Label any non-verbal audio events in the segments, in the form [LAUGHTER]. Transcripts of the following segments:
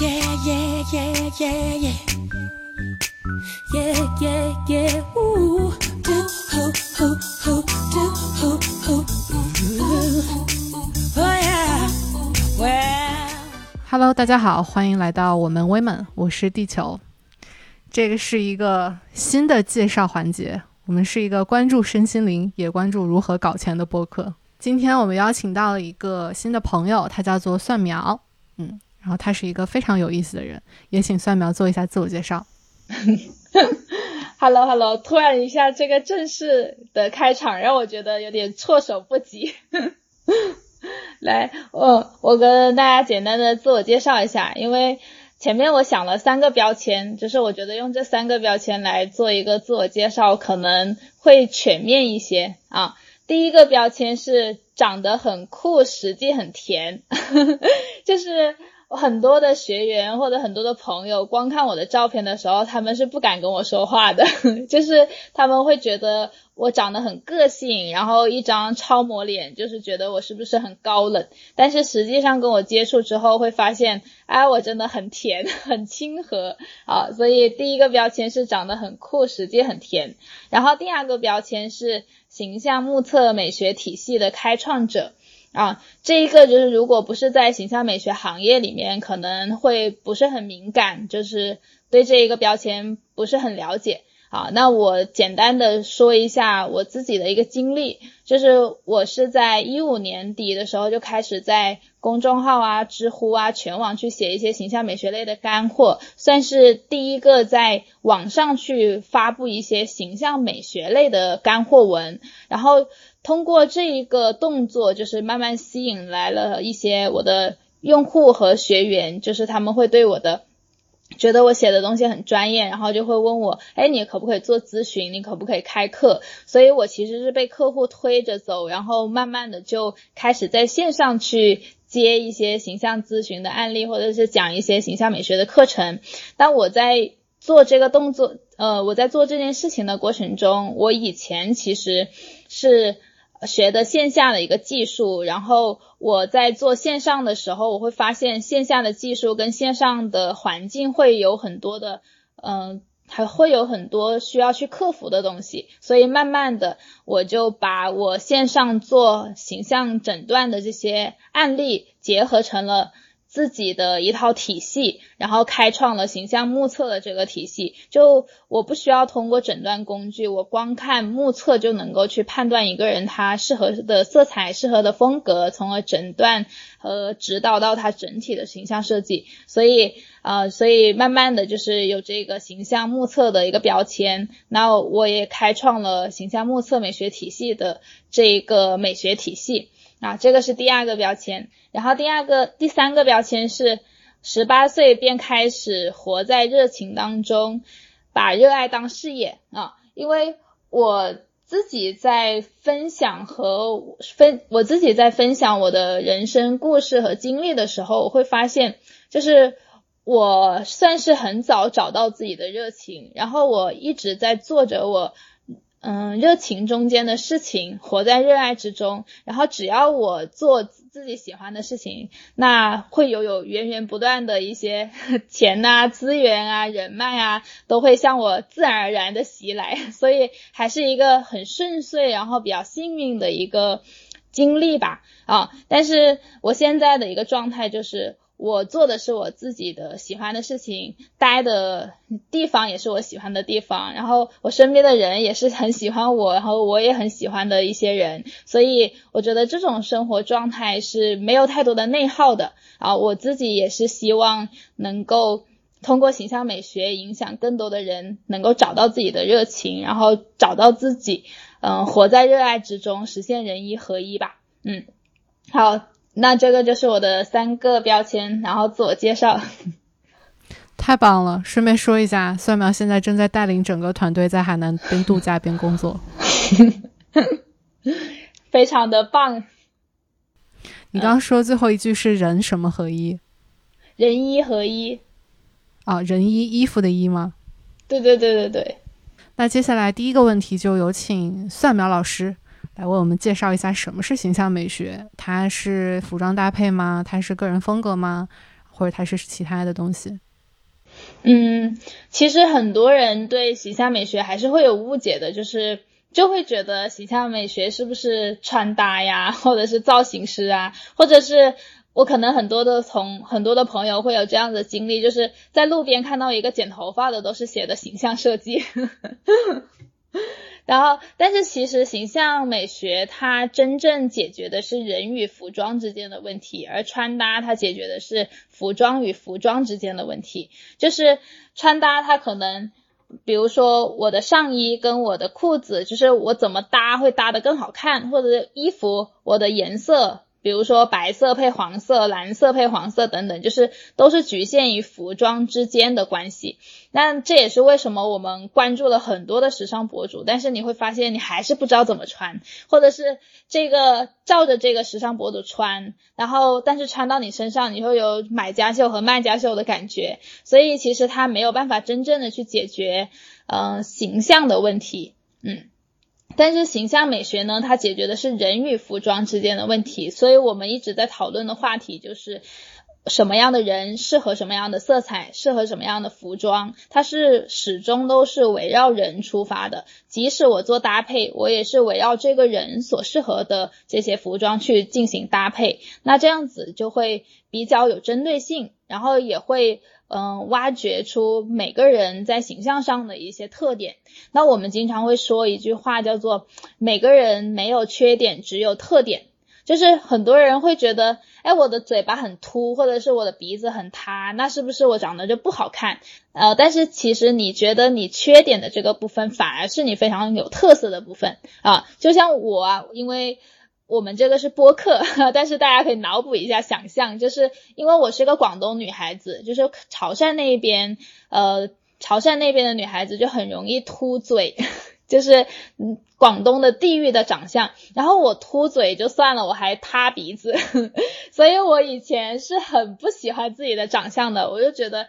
Yeah, yeah, yeah, yeah, yeah. Yeah, yeah, yeah. Ooh. Do, ho, ho, ho, do, ho, ho, ooh. Oh, yeah. Well. Hello，大家好，欢迎来到我们 Women，我是地球。这个是一个新的介绍环节，我们是一个关注身心灵，也关注如何搞钱的播客。今天我们邀请到了一个新的朋友，他叫做蒜苗，嗯，然后他是一个非常有意思的人，也请蒜苗做一下自我介绍。[LAUGHS] Hello Hello，突然一下这个正式的开场让我觉得有点措手不及。[LAUGHS] 来，我我跟大家简单的自我介绍一下，因为前面我想了三个标签，就是我觉得用这三个标签来做一个自我介绍可能会全面一些啊。第一个标签是长得很酷，实际很甜，[LAUGHS] 就是很多的学员或者很多的朋友，光看我的照片的时候，他们是不敢跟我说话的，[LAUGHS] 就是他们会觉得我长得很个性，然后一张超模脸，就是觉得我是不是很高冷。但是实际上跟我接触之后，会发现，哎，我真的很甜，[LAUGHS] 很亲和啊。所以第一个标签是长得很酷，实际很甜。然后第二个标签是形象目测美学体系的开创者。啊，这一个就是如果不是在形象美学行业里面，可能会不是很敏感，就是对这一个标签不是很了解。啊，那我简单的说一下我自己的一个经历，就是我是在一五年底的时候就开始在公众号啊、知乎啊、全网去写一些形象美学类的干货，算是第一个在网上去发布一些形象美学类的干货文，然后。通过这一个动作，就是慢慢吸引来了一些我的用户和学员，就是他们会对我的觉得我写的东西很专业，然后就会问我，哎，你可不可以做咨询？你可不可以开课？所以我其实是被客户推着走，然后慢慢的就开始在线上去接一些形象咨询的案例，或者是讲一些形象美学的课程。当我在做这个动作，呃，我在做这件事情的过程中，我以前其实是。学的线下的一个技术，然后我在做线上的时候，我会发现线下的技术跟线上的环境会有很多的，嗯、还会有很多需要去克服的东西，所以慢慢的我就把我线上做形象诊断的这些案例结合成了。自己的一套体系，然后开创了形象目测的这个体系。就我不需要通过诊断工具，我光看目测就能够去判断一个人他适合的色彩、适合的风格，从而诊断和指导到他整体的形象设计。所以，呃，所以慢慢的就是有这个形象目测的一个标签。那我也开创了形象目测美学体系的这一个美学体系。啊，这个是第二个标签，然后第二个、第三个标签是十八岁便开始活在热情当中，把热爱当事业啊。因为我自己在分享和分，我自己在分享我的人生故事和经历的时候，我会发现，就是我算是很早找到自己的热情，然后我一直在做着我。嗯，热情中间的事情，活在热爱之中。然后只要我做自己喜欢的事情，那会有有源源不断的一些 [LAUGHS] 钱啊、资源啊、人脉啊，都会向我自然而然的袭来。所以还是一个很顺遂，然后比较幸运的一个经历吧。啊，但是我现在的一个状态就是。我做的是我自己的喜欢的事情，待的地方也是我喜欢的地方，然后我身边的人也是很喜欢我，然后我也很喜欢的一些人，所以我觉得这种生活状态是没有太多的内耗的啊。我自己也是希望能够通过形象美学影响更多的人，能够找到自己的热情，然后找到自己，嗯，活在热爱之中，实现人一合一吧。嗯，好。那这个就是我的三个标签，然后自我介绍。太棒了！顺便说一下，蒜苗现在正在带领整个团队在海南边度假边工作，[LAUGHS] 非常的棒。你刚刚说最后一句是人什么合一？人衣合一。啊，人衣衣服的衣吗？对对对对对。那接下来第一个问题就有请蒜苗老师。来为我们介绍一下什么是形象美学？它是服装搭配吗？它是个人风格吗？或者它是其他的东西？嗯，其实很多人对形象美学还是会有误解的，就是就会觉得形象美学是不是穿搭呀，或者是造型师啊，或者是我可能很多的从很多的朋友会有这样的经历，就是在路边看到一个剪头发的，都是写的形象设计。[LAUGHS] 然后，但是其实形象美学它真正解决的是人与服装之间的问题，而穿搭它解决的是服装与服装之间的问题。就是穿搭它可能，比如说我的上衣跟我的裤子，就是我怎么搭会搭得更好看，或者衣服我的颜色。比如说白色配黄色，蓝色配黄色等等，就是都是局限于服装之间的关系。那这也是为什么我们关注了很多的时尚博主，但是你会发现你还是不知道怎么穿，或者是这个照着这个时尚博主穿，然后但是穿到你身上，你会有买家秀和卖家秀的感觉。所以其实它没有办法真正的去解决，嗯，形象的问题，嗯。但是形象美学呢，它解决的是人与服装之间的问题，所以我们一直在讨论的话题就是什么样的人适合什么样的色彩，适合什么样的服装，它是始终都是围绕人出发的。即使我做搭配，我也是围绕这个人所适合的这些服装去进行搭配，那这样子就会比较有针对性，然后也会。嗯，挖掘出每个人在形象上的一些特点。那我们经常会说一句话，叫做“每个人没有缺点，只有特点”。就是很多人会觉得，哎，我的嘴巴很凸，或者是我的鼻子很塌，那是不是我长得就不好看？呃，但是其实你觉得你缺点的这个部分，反而是你非常有特色的部分啊。就像我啊，因为。我们这个是播客，[LAUGHS] 但是大家可以脑补一下，想象，就是因为我是个广东女孩子，就是潮汕那边，呃，潮汕那边的女孩子就很容易凸嘴，[LAUGHS] 就是嗯，广东的地域的长相。然后我凸嘴就算了，我还塌鼻子，[LAUGHS] 所以我以前是很不喜欢自己的长相的，我就觉得，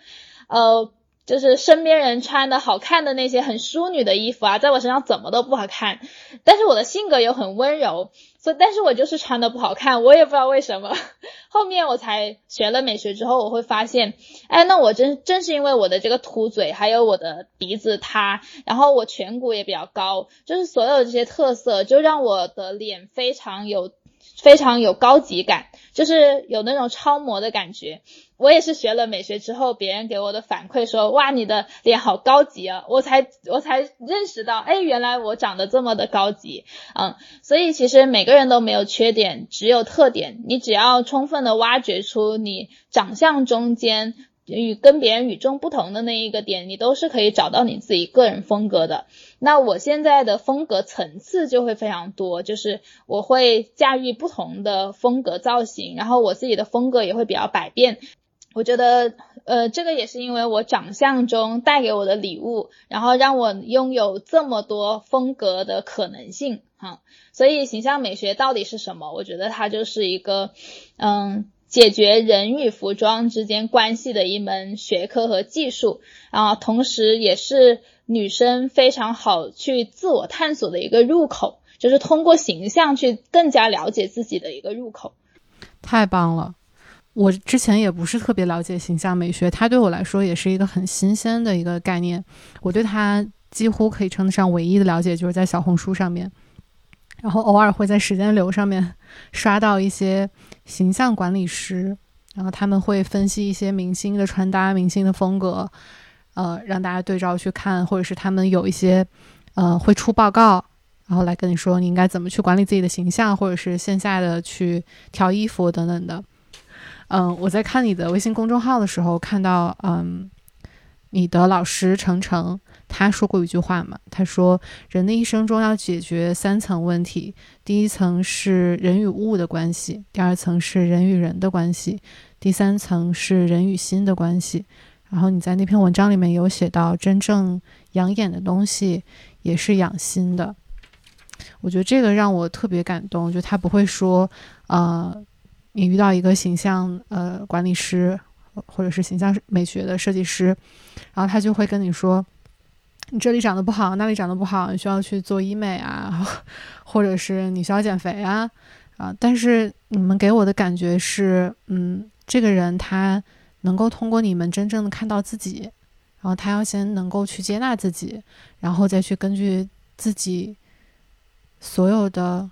呃。就是身边人穿的好看的那些很淑女的衣服啊，在我身上怎么都不好看。但是我的性格又很温柔，所以但是我就是穿的不好看，我也不知道为什么。[LAUGHS] 后面我才学了美学之后，我会发现，哎，那我真正是因为我的这个凸嘴，还有我的鼻子塌，然后我颧骨也比较高，就是所有这些特色，就让我的脸非常有非常有高级感，就是有那种超模的感觉。我也是学了美学之后，别人给我的反馈说，哇，你的脸好高级啊！我才我才认识到，哎，原来我长得这么的高级，嗯，所以其实每个人都没有缺点，只有特点。你只要充分的挖掘出你长相中间与跟别人与众不同的那一个点，你都是可以找到你自己个人风格的。那我现在的风格层次就会非常多，就是我会驾驭不同的风格造型，然后我自己的风格也会比较百变。我觉得，呃，这个也是因为我长相中带给我的礼物，然后让我拥有这么多风格的可能性，哈。所以形象美学到底是什么？我觉得它就是一个，嗯，解决人与服装之间关系的一门学科和技术，啊，同时也是女生非常好去自我探索的一个入口，就是通过形象去更加了解自己的一个入口。太棒了。我之前也不是特别了解形象美学，它对我来说也是一个很新鲜的一个概念。我对它几乎可以称得上唯一的了解，就是在小红书上面，然后偶尔会在时间流上面刷到一些形象管理师，然后他们会分析一些明星的穿搭、明星的风格，呃，让大家对照去看，或者是他们有一些呃会出报告，然后来跟你说你应该怎么去管理自己的形象，或者是线下的去挑衣服等等的。嗯，我在看你的微信公众号的时候，看到嗯，你的老师程程他说过一句话嘛，他说人的一生中要解决三层问题，第一层是人与物的关系，第二层是人与人的关系，第三层是人与心的关系。然后你在那篇文章里面有写到，真正养眼的东西也是养心的。我觉得这个让我特别感动，就他不会说，呃。你遇到一个形象呃管理师，或者是形象美学的设计师，然后他就会跟你说，你这里长得不好，那里长得不好，你需要去做医美啊，[LAUGHS] 或者是你需要减肥啊，啊，但是你们给我的感觉是，嗯，这个人他能够通过你们真正的看到自己，然后他要先能够去接纳自己，然后再去根据自己所有的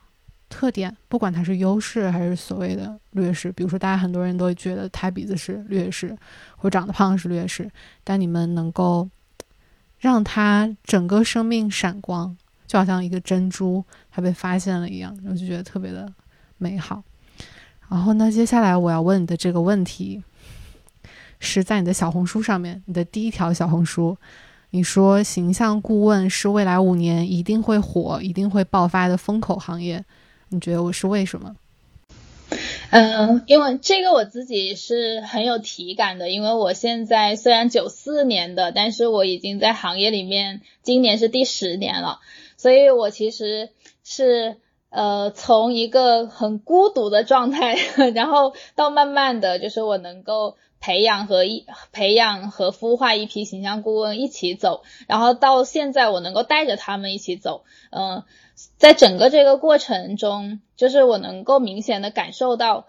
特点，不管他是优势还是所谓的劣势，比如说大家很多人都觉得抬鼻子是劣势，或者长得胖是劣势，但你们能够让他整个生命闪光，就好像一个珍珠它被发现了一样，我就觉得特别的美好。然后呢，接下来我要问你的这个问题。是在你的小红书上面，你的第一条小红书，你说形象顾问是未来五年一定会火、一定会爆发的风口行业，你觉得我是为什么？嗯，因为这个我自己是很有体感的，因为我现在虽然九四年的，但是我已经在行业里面，今年是第十年了，所以我其实是呃从一个很孤独的状态，然后到慢慢的就是我能够。培养和一培养和孵化一批形象顾问一起走，然后到现在我能够带着他们一起走，嗯，在整个这个过程中，就是我能够明显的感受到，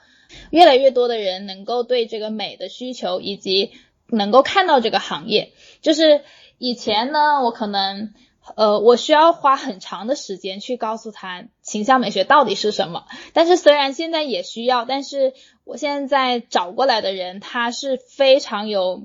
越来越多的人能够对这个美的需求，以及能够看到这个行业，就是以前呢，我可能。呃，我需要花很长的时间去告诉他形象美学到底是什么。但是虽然现在也需要，但是我现在找过来的人，他是非常有，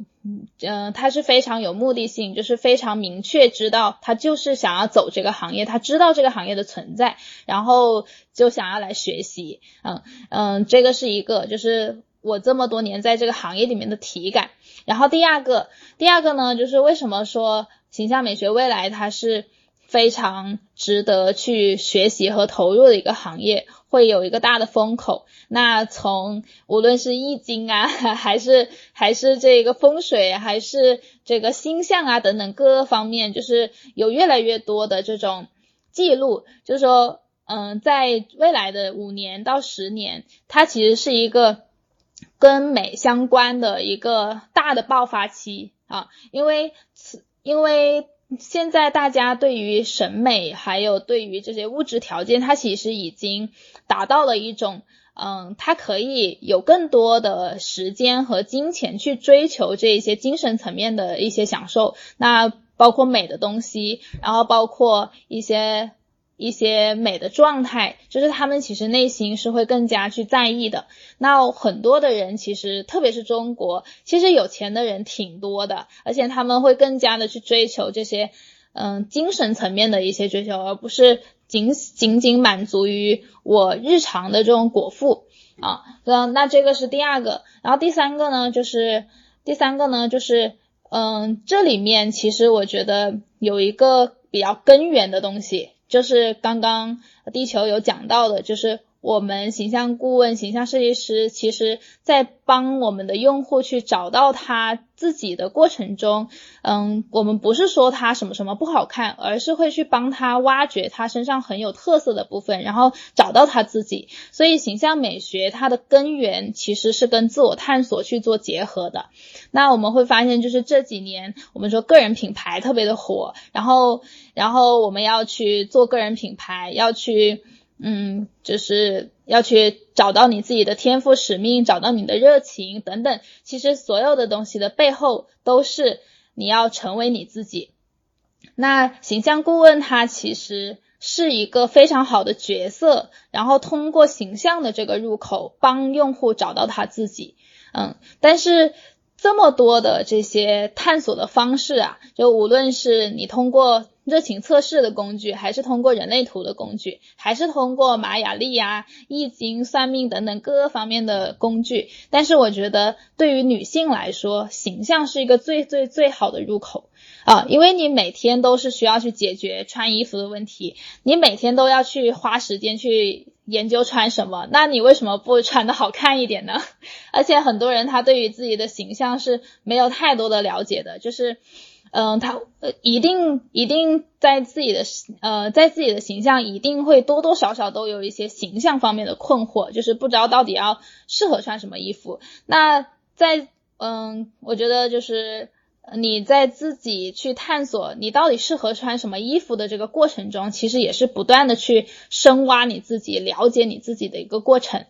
嗯，他是非常有目的性，就是非常明确知道他就是想要走这个行业，他知道这个行业的存在，然后就想要来学习。嗯嗯，这个是一个，就是我这么多年在这个行业里面的体感。然后第二个，第二个呢，就是为什么说。形象美学未来它是非常值得去学习和投入的一个行业，会有一个大的风口。那从无论是易经啊，[LAUGHS] 还是还是这个风水，还是这个星象啊等等各个方面，就是有越来越多的这种记录，就是说，嗯，在未来的五年到十年，它其实是一个跟美相关的一个大的爆发期啊，因为此。因为现在大家对于审美，还有对于这些物质条件，它其实已经达到了一种，嗯，它可以有更多的时间和金钱去追求这一些精神层面的一些享受，那包括美的东西，然后包括一些。一些美的状态，就是他们其实内心是会更加去在意的。那很多的人其实，特别是中国，其实有钱的人挺多的，而且他们会更加的去追求这些，嗯，精神层面的一些追求，而不是仅仅仅满足于我日常的这种果腹啊。那那这个是第二个，然后第三个呢，就是第三个呢，就是嗯，这里面其实我觉得有一个比较根源的东西。就是刚刚地球有讲到的，就是我们形象顾问、形象设计师，其实在帮我们的用户去找到他自己的过程中，嗯，我们不是说他什么什么不好看，而是会去帮他挖掘他身上很有特色的部分，然后找到他自己。所以形象美学它的根源其实是跟自我探索去做结合的。那我们会发现，就是这几年我们说个人品牌特别的火，然后，然后我们要去做个人品牌，要去，嗯，就是要去找到你自己的天赋使命，找到你的热情等等。其实所有的东西的背后都是你要成为你自己。那形象顾问他其实是一个非常好的角色，然后通过形象的这个入口帮用户找到他自己，嗯，但是。这么多的这些探索的方式啊，就无论是你通过热情测试的工具，还是通过人类图的工具，还是通过玛雅历啊、易经、算命等等各个方面的工具，但是我觉得对于女性来说，形象是一个最最最好的入口。啊，因为你每天都是需要去解决穿衣服的问题，你每天都要去花时间去研究穿什么，那你为什么不穿的好看一点呢？[LAUGHS] 而且很多人他对于自己的形象是没有太多的了解的，就是，嗯，他呃一定一定在自己的呃在自己的形象一定会多多少少都有一些形象方面的困惑，就是不知道到底要适合穿什么衣服。那在嗯，我觉得就是。你在自己去探索你到底适合穿什么衣服的这个过程中，其实也是不断的去深挖你自己、了解你自己的一个过程。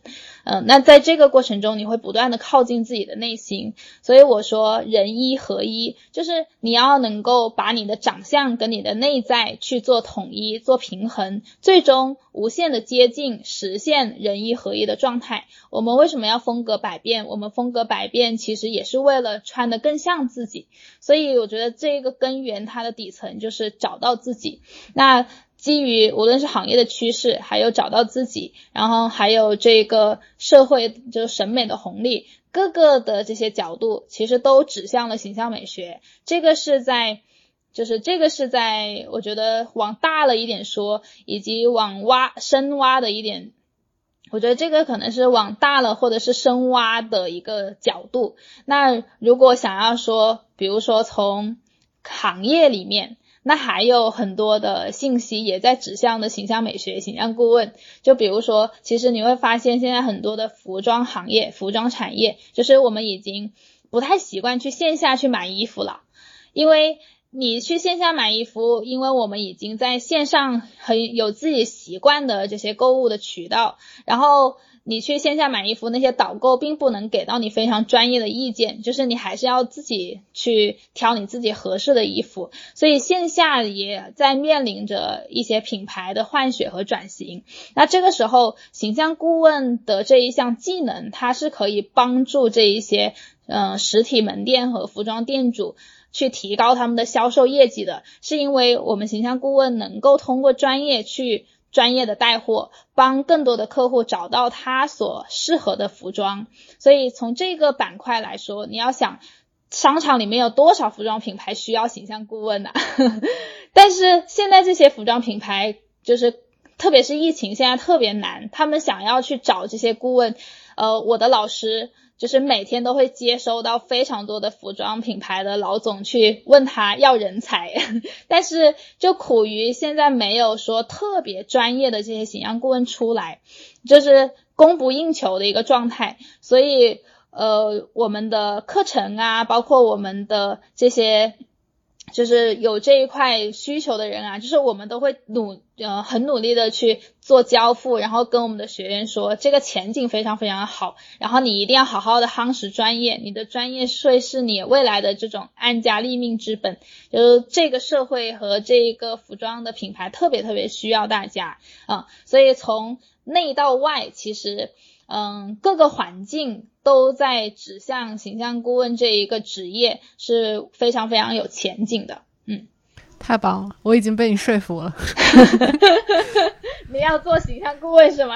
嗯，那在这个过程中，你会不断的靠近自己的内心。所以我说人一合一，就是你要能够把你的长相跟你的内在去做统一、做平衡，最终无限的接近实现人一合一的状态。我们为什么要风格百变？我们风格百变其实也是为了穿的更像自己。所以我觉得这个根源它的底层就是找到自己。那。基于无论是行业的趋势，还有找到自己，然后还有这个社会就是审美的红利，各个的这些角度，其实都指向了形象美学。这个是在，就是这个是在，我觉得往大了一点说，以及往挖深挖的一点，我觉得这个可能是往大了或者是深挖的一个角度。那如果想要说，比如说从行业里面。那还有很多的信息也在指向的形象美学、形象顾问，就比如说，其实你会发现现在很多的服装行业、服装产业，就是我们已经不太习惯去线下去买衣服了，因为你去线下买衣服，因为我们已经在线上很有自己习惯的这些购物的渠道，然后。你去线下买衣服，那些导购并不能给到你非常专业的意见，就是你还是要自己去挑你自己合适的衣服。所以线下也在面临着一些品牌的换血和转型。那这个时候，形象顾问的这一项技能，它是可以帮助这一些嗯实体门店和服装店主去提高他们的销售业绩的，是因为我们形象顾问能够通过专业去。专业的带货，帮更多的客户找到他所适合的服装。所以从这个板块来说，你要想商场里面有多少服装品牌需要形象顾问呢？[LAUGHS] 但是现在这些服装品牌，就是特别是疫情现在特别难，他们想要去找这些顾问。呃，我的老师。就是每天都会接收到非常多的服装品牌的老总去问他要人才，[LAUGHS] 但是就苦于现在没有说特别专业的这些形象顾问出来，就是供不应求的一个状态，所以呃我们的课程啊，包括我们的这些。就是有这一块需求的人啊，就是我们都会努呃很努力的去做交付，然后跟我们的学员说这个前景非常非常好，然后你一定要好好的夯实专业，你的专业会是你未来的这种安家立命之本，就是这个社会和这个服装的品牌特别特别需要大家啊，所以从内到外其实。嗯，各个环境都在指向形象顾问这一个职业是非常非常有前景的。嗯，太棒了，我已经被你说服了。[LAUGHS] 你要做形象顾问是吗？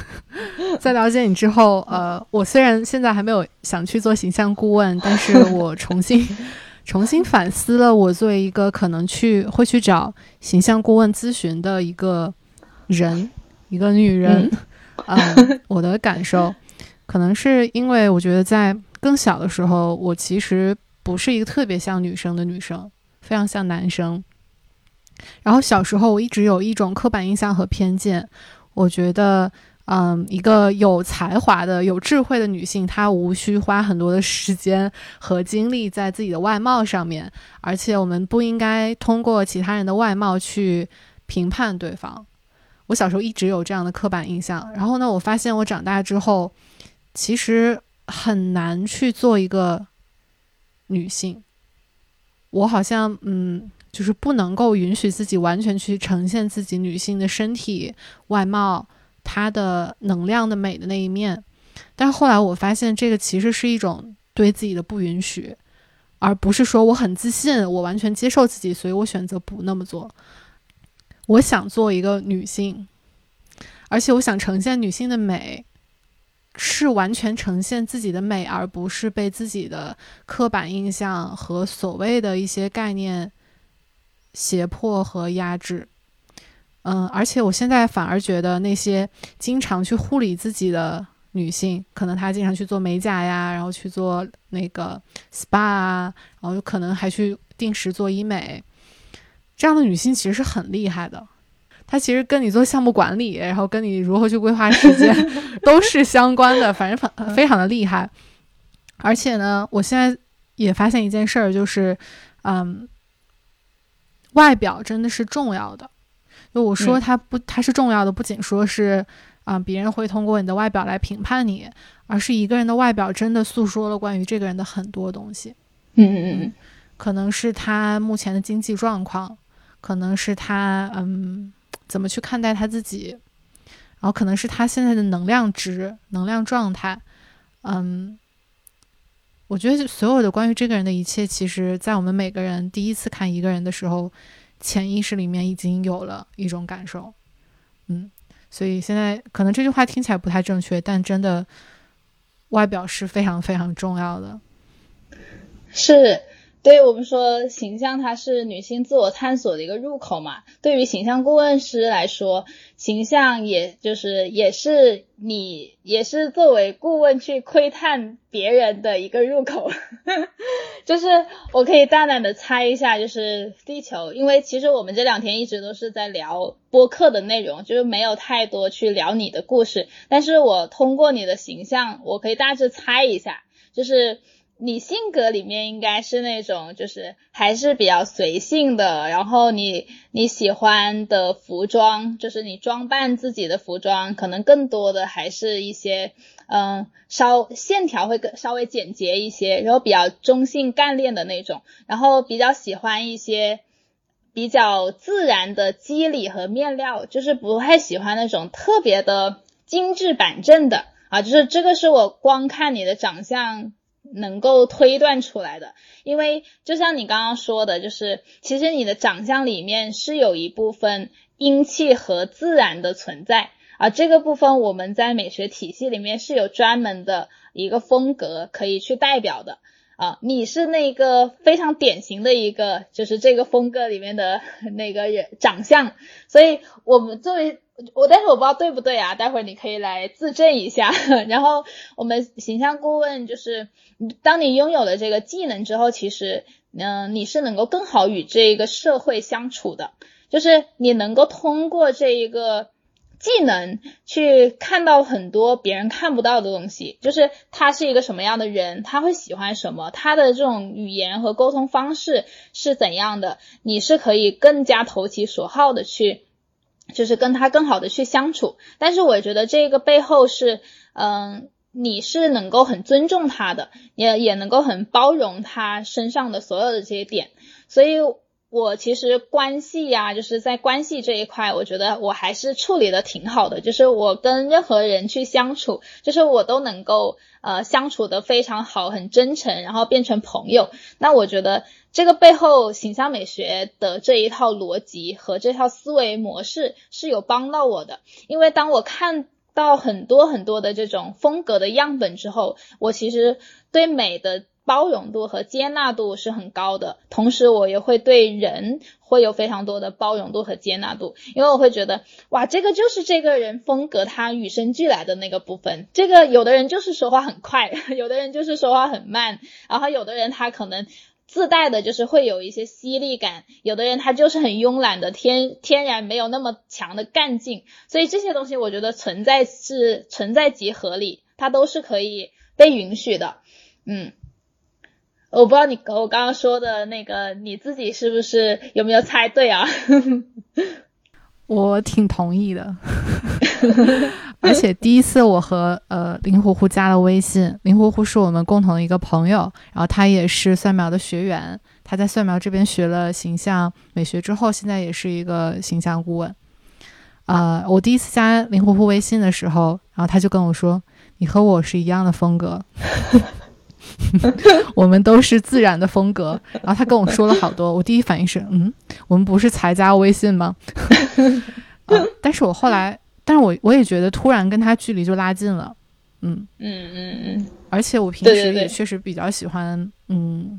[LAUGHS] 在了解你之后，呃，我虽然现在还没有想去做形象顾问，但是我重新 [LAUGHS] 重新反思了，我作为一个可能去会去找形象顾问咨询的一个人，一个女人。嗯，我的感受，可能是因为我觉得在更小的时候，我其实不是一个特别像女生的女生，非常像男生。然后小时候我一直有一种刻板印象和偏见，我觉得，嗯，一个有才华的、有智慧的女性，她无需花很多的时间和精力在自己的外貌上面，而且我们不应该通过其他人的外貌去评判对方。我小时候一直有这样的刻板印象，然后呢，我发现我长大之后，其实很难去做一个女性。我好像嗯，就是不能够允许自己完全去呈现自己女性的身体、外貌、她的能量的美的那一面。但是后来我发现，这个其实是一种对自己的不允许，而不是说我很自信，我完全接受自己，所以我选择不那么做。我想做一个女性，而且我想呈现女性的美，是完全呈现自己的美，而不是被自己的刻板印象和所谓的一些概念胁迫和压制。嗯，而且我现在反而觉得那些经常去护理自己的女性，可能她经常去做美甲呀，然后去做那个 SPA 啊，然后可能还去定时做医美。这样的女性其实是很厉害的，她其实跟你做项目管理，然后跟你如何去规划时间 [LAUGHS] 都是相关的，反正很非常的厉害。而且呢，我现在也发现一件事儿，就是，嗯，外表真的是重要的。就我说它不，它是重要的，不仅说是，啊，别人会通过你的外表来评判你，而是一个人的外表真的诉说了关于这个人的很多东西。嗯嗯嗯，可能是他目前的经济状况，可能是他嗯怎么去看待他自己，然后可能是他现在的能量值、能量状态。嗯，我觉得所有的关于这个人的一切，其实在我们每个人第一次看一个人的时候，潜意识里面已经有了一种感受。嗯，所以现在可能这句话听起来不太正确，但真的，外表是非常非常重要的。是。对于我们说，形象它是女性自我探索的一个入口嘛。对于形象顾问师来说，形象也就是也是你也是作为顾问去窥探别人的一个入口。[LAUGHS] 就是我可以大胆的猜一下，就是地球，因为其实我们这两天一直都是在聊播客的内容，就是没有太多去聊你的故事。但是我通过你的形象，我可以大致猜一下，就是。你性格里面应该是那种，就是还是比较随性的。然后你你喜欢的服装，就是你装扮自己的服装，可能更多的还是一些，嗯，稍线条会更稍微简洁一些，然后比较中性干练的那种。然后比较喜欢一些比较自然的肌理和面料，就是不太喜欢那种特别的精致板正的啊。就是这个是我光看你的长相。能够推断出来的，因为就像你刚刚说的，就是其实你的长相里面是有一部分阴气和自然的存在啊，这个部分我们在美学体系里面是有专门的一个风格可以去代表的啊，你是那个非常典型的一个，就是这个风格里面的那个人长相，所以我们作为。我但是我不知道对不对啊，待会儿你可以来自证一下。[LAUGHS] 然后我们形象顾问就是，当你拥有了这个技能之后，其实嗯你是能够更好与这个社会相处的，就是你能够通过这一个技能去看到很多别人看不到的东西，就是他是一个什么样的人，他会喜欢什么，他的这种语言和沟通方式是怎样的，你是可以更加投其所好的去。就是跟他更好的去相处，但是我觉得这个背后是，嗯，你是能够很尊重他的，也也能够很包容他身上的所有的这些点，所以我其实关系呀，就是在关系这一块，我觉得我还是处理的挺好的，就是我跟任何人去相处，就是我都能够呃相处的非常好，很真诚，然后变成朋友，那我觉得。这个背后形象美学的这一套逻辑和这套思维模式是有帮到我的，因为当我看到很多很多的这种风格的样本之后，我其实对美的包容度和接纳度是很高的，同时我也会对人会有非常多的包容度和接纳度，因为我会觉得哇，这个就是这个人风格他与生俱来的那个部分，这个有的人就是说话很快，[LAUGHS] 有的人就是说话很慢，然后有的人他可能。自带的就是会有一些犀利感，有的人他就是很慵懒的，天天然没有那么强的干劲，所以这些东西我觉得存在是存在即合理，它都是可以被允许的。嗯，我不知道你我刚刚说的那个你自己是不是有没有猜对啊？[LAUGHS] 我挺同意的。[LAUGHS] 而且第一次我和呃林呼呼加了微信，林呼呼是我们共同的一个朋友，然后他也是蒜苗的学员，他在蒜苗这边学了形象美学之后，现在也是一个形象顾问。啊，我第一次加林呼呼微信的时候，然后他就跟我说：“你和我是一样的风格，[LAUGHS] [LAUGHS] 我们都是自然的风格。”然后他跟我说了好多，我第一反应是：“嗯，我们不是才加微信吗？” [LAUGHS] 啊，但是我后来。但是我我也觉得突然跟他距离就拉近了，嗯嗯嗯嗯，而且我平时也确实比较喜欢嗯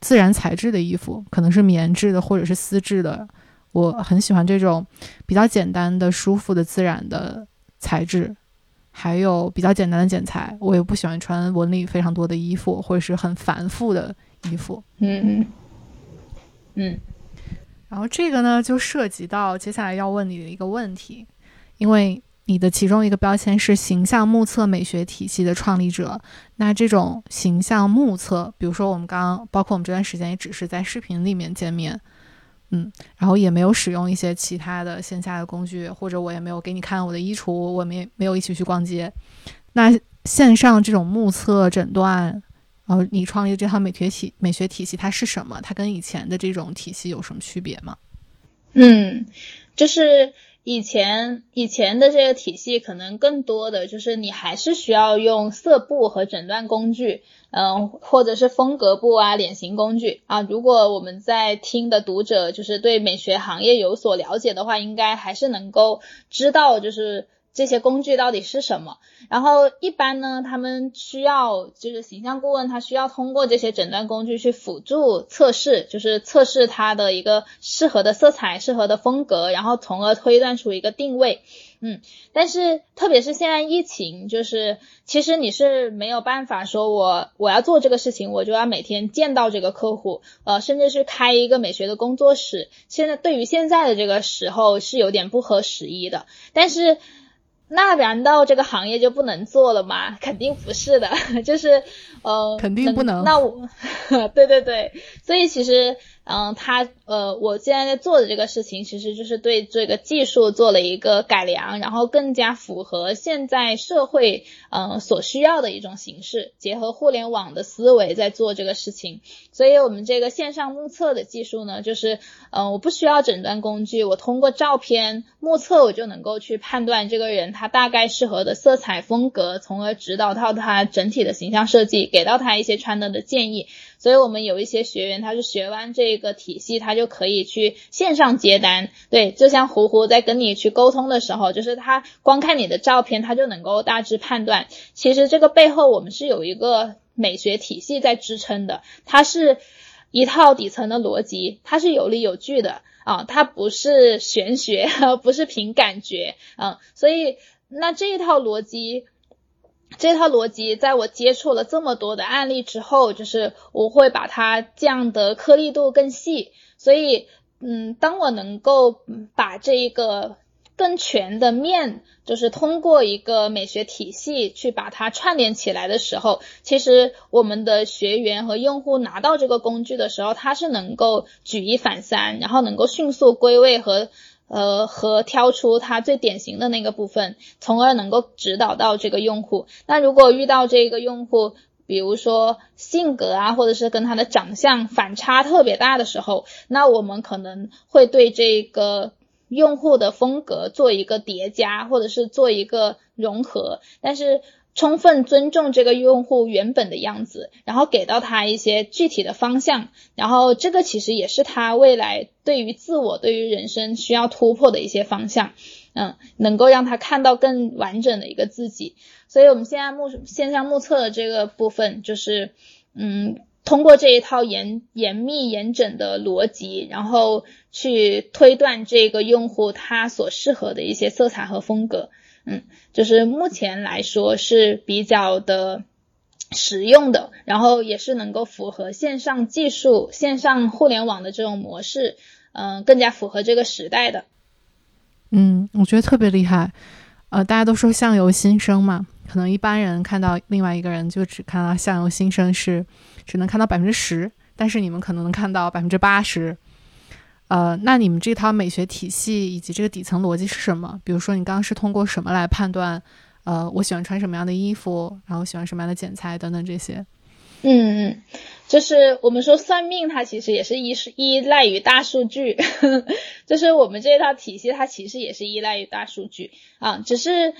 自然材质的衣服，可能是棉质的或者是丝质的，我很喜欢这种比较简单的、舒服的、自然的材质，还有比较简单的剪裁。我也不喜欢穿纹理非常多的衣服或者是很繁复的衣服。嗯嗯嗯，然后这个呢就涉及到接下来要问你的一个问题。因为你的其中一个标签是形象目测美学体系的创立者，那这种形象目测，比如说我们刚刚，包括我们这段时间也只是在视频里面见面，嗯，然后也没有使用一些其他的线下的工具，或者我也没有给你看我的衣橱，我们也没有一起去逛街。那线上这种目测诊断，然后你创立这套美学体美学体系，它是什么？它跟以前的这种体系有什么区别吗？嗯，就是以前以前的这个体系，可能更多的就是你还是需要用色布和诊断工具。嗯，或者是风格布啊、脸型工具啊。如果我们在听的读者就是对美学行业有所了解的话，应该还是能够知道，就是这些工具到底是什么。然后一般呢，他们需要就是形象顾问，他需要通过这些诊断工具去辅助测试，就是测试它的一个适合的色彩、适合的风格，然后从而推断出一个定位。嗯，但是特别是现在疫情，就是其实你是没有办法说，我我要做这个事情，我就要每天见到这个客户，呃，甚至是开一个美学的工作室。现在对于现在的这个时候是有点不合时宜的。但是那难道这个行业就不能做了吗？[LAUGHS] 肯定不是的，[LAUGHS] 就是呃，肯定不能。那我，[LAUGHS] 对对对，所以其实。嗯，他呃，我现在在做的这个事情，其实就是对这个技术做了一个改良，然后更加符合现在社会嗯所需要的一种形式，结合互联网的思维在做这个事情。所以，我们这个线上目测的技术呢，就是嗯，我不需要诊断工具，我通过照片目测，我就能够去判断这个人他大概适合的色彩风格，从而指导到他整体的形象设计，给到他一些穿搭的建议。所以我们有一些学员，他是学完这个体系，他就可以去线上接单。对，就像胡胡在跟你去沟通的时候，就是他光看你的照片，他就能够大致判断。其实这个背后我们是有一个美学体系在支撑的，它是一套底层的逻辑，它是有理有据的啊，它不是玄学，不是凭感觉啊。所以那这一套逻辑。这套逻辑，在我接触了这么多的案例之后，就是我会把它降的颗粒度更细。所以，嗯，当我能够把这一个更全的面，就是通过一个美学体系去把它串联起来的时候，其实我们的学员和用户拿到这个工具的时候，他是能够举一反三，然后能够迅速归位和。呃，和挑出它最典型的那个部分，从而能够指导到这个用户。那如果遇到这个用户，比如说性格啊，或者是跟他的长相反差特别大的时候，那我们可能会对这个用户的风格做一个叠加，或者是做一个融合。但是。充分尊重这个用户原本的样子，然后给到他一些具体的方向，然后这个其实也是他未来对于自我、对于人生需要突破的一些方向，嗯，能够让他看到更完整的一个自己。所以，我们现在目线上目测的这个部分，就是嗯，通过这一套严严密严整的逻辑，然后去推断这个用户他所适合的一些色彩和风格。嗯，就是目前来说是比较的实用的，然后也是能够符合线上技术、线上互联网的这种模式，嗯，更加符合这个时代的。嗯，我觉得特别厉害。呃，大家都说相由心生嘛，可能一般人看到另外一个人就只看到相由心生是只能看到百分之十，但是你们可能能看到百分之八十。呃，那你们这套美学体系以及这个底层逻辑是什么？比如说，你刚刚是通过什么来判断？呃，我喜欢穿什么样的衣服，然后喜欢什么样的剪裁等等这些。嗯嗯，就是我们说算命，它其实也是依是依赖于大数据，[LAUGHS] 就是我们这套体系，它其实也是依赖于大数据啊。只是，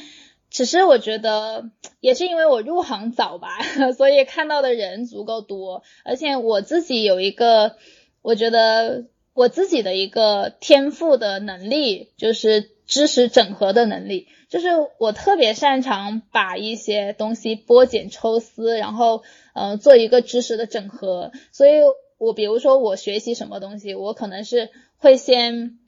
只是我觉得也是因为我入行早吧，[LAUGHS] 所以看到的人足够多，而且我自己有一个，我觉得。我自己的一个天赋的能力，就是知识整合的能力，就是我特别擅长把一些东西剥茧抽丝，然后嗯做一个知识的整合。所以，我比如说我学习什么东西，我可能是会先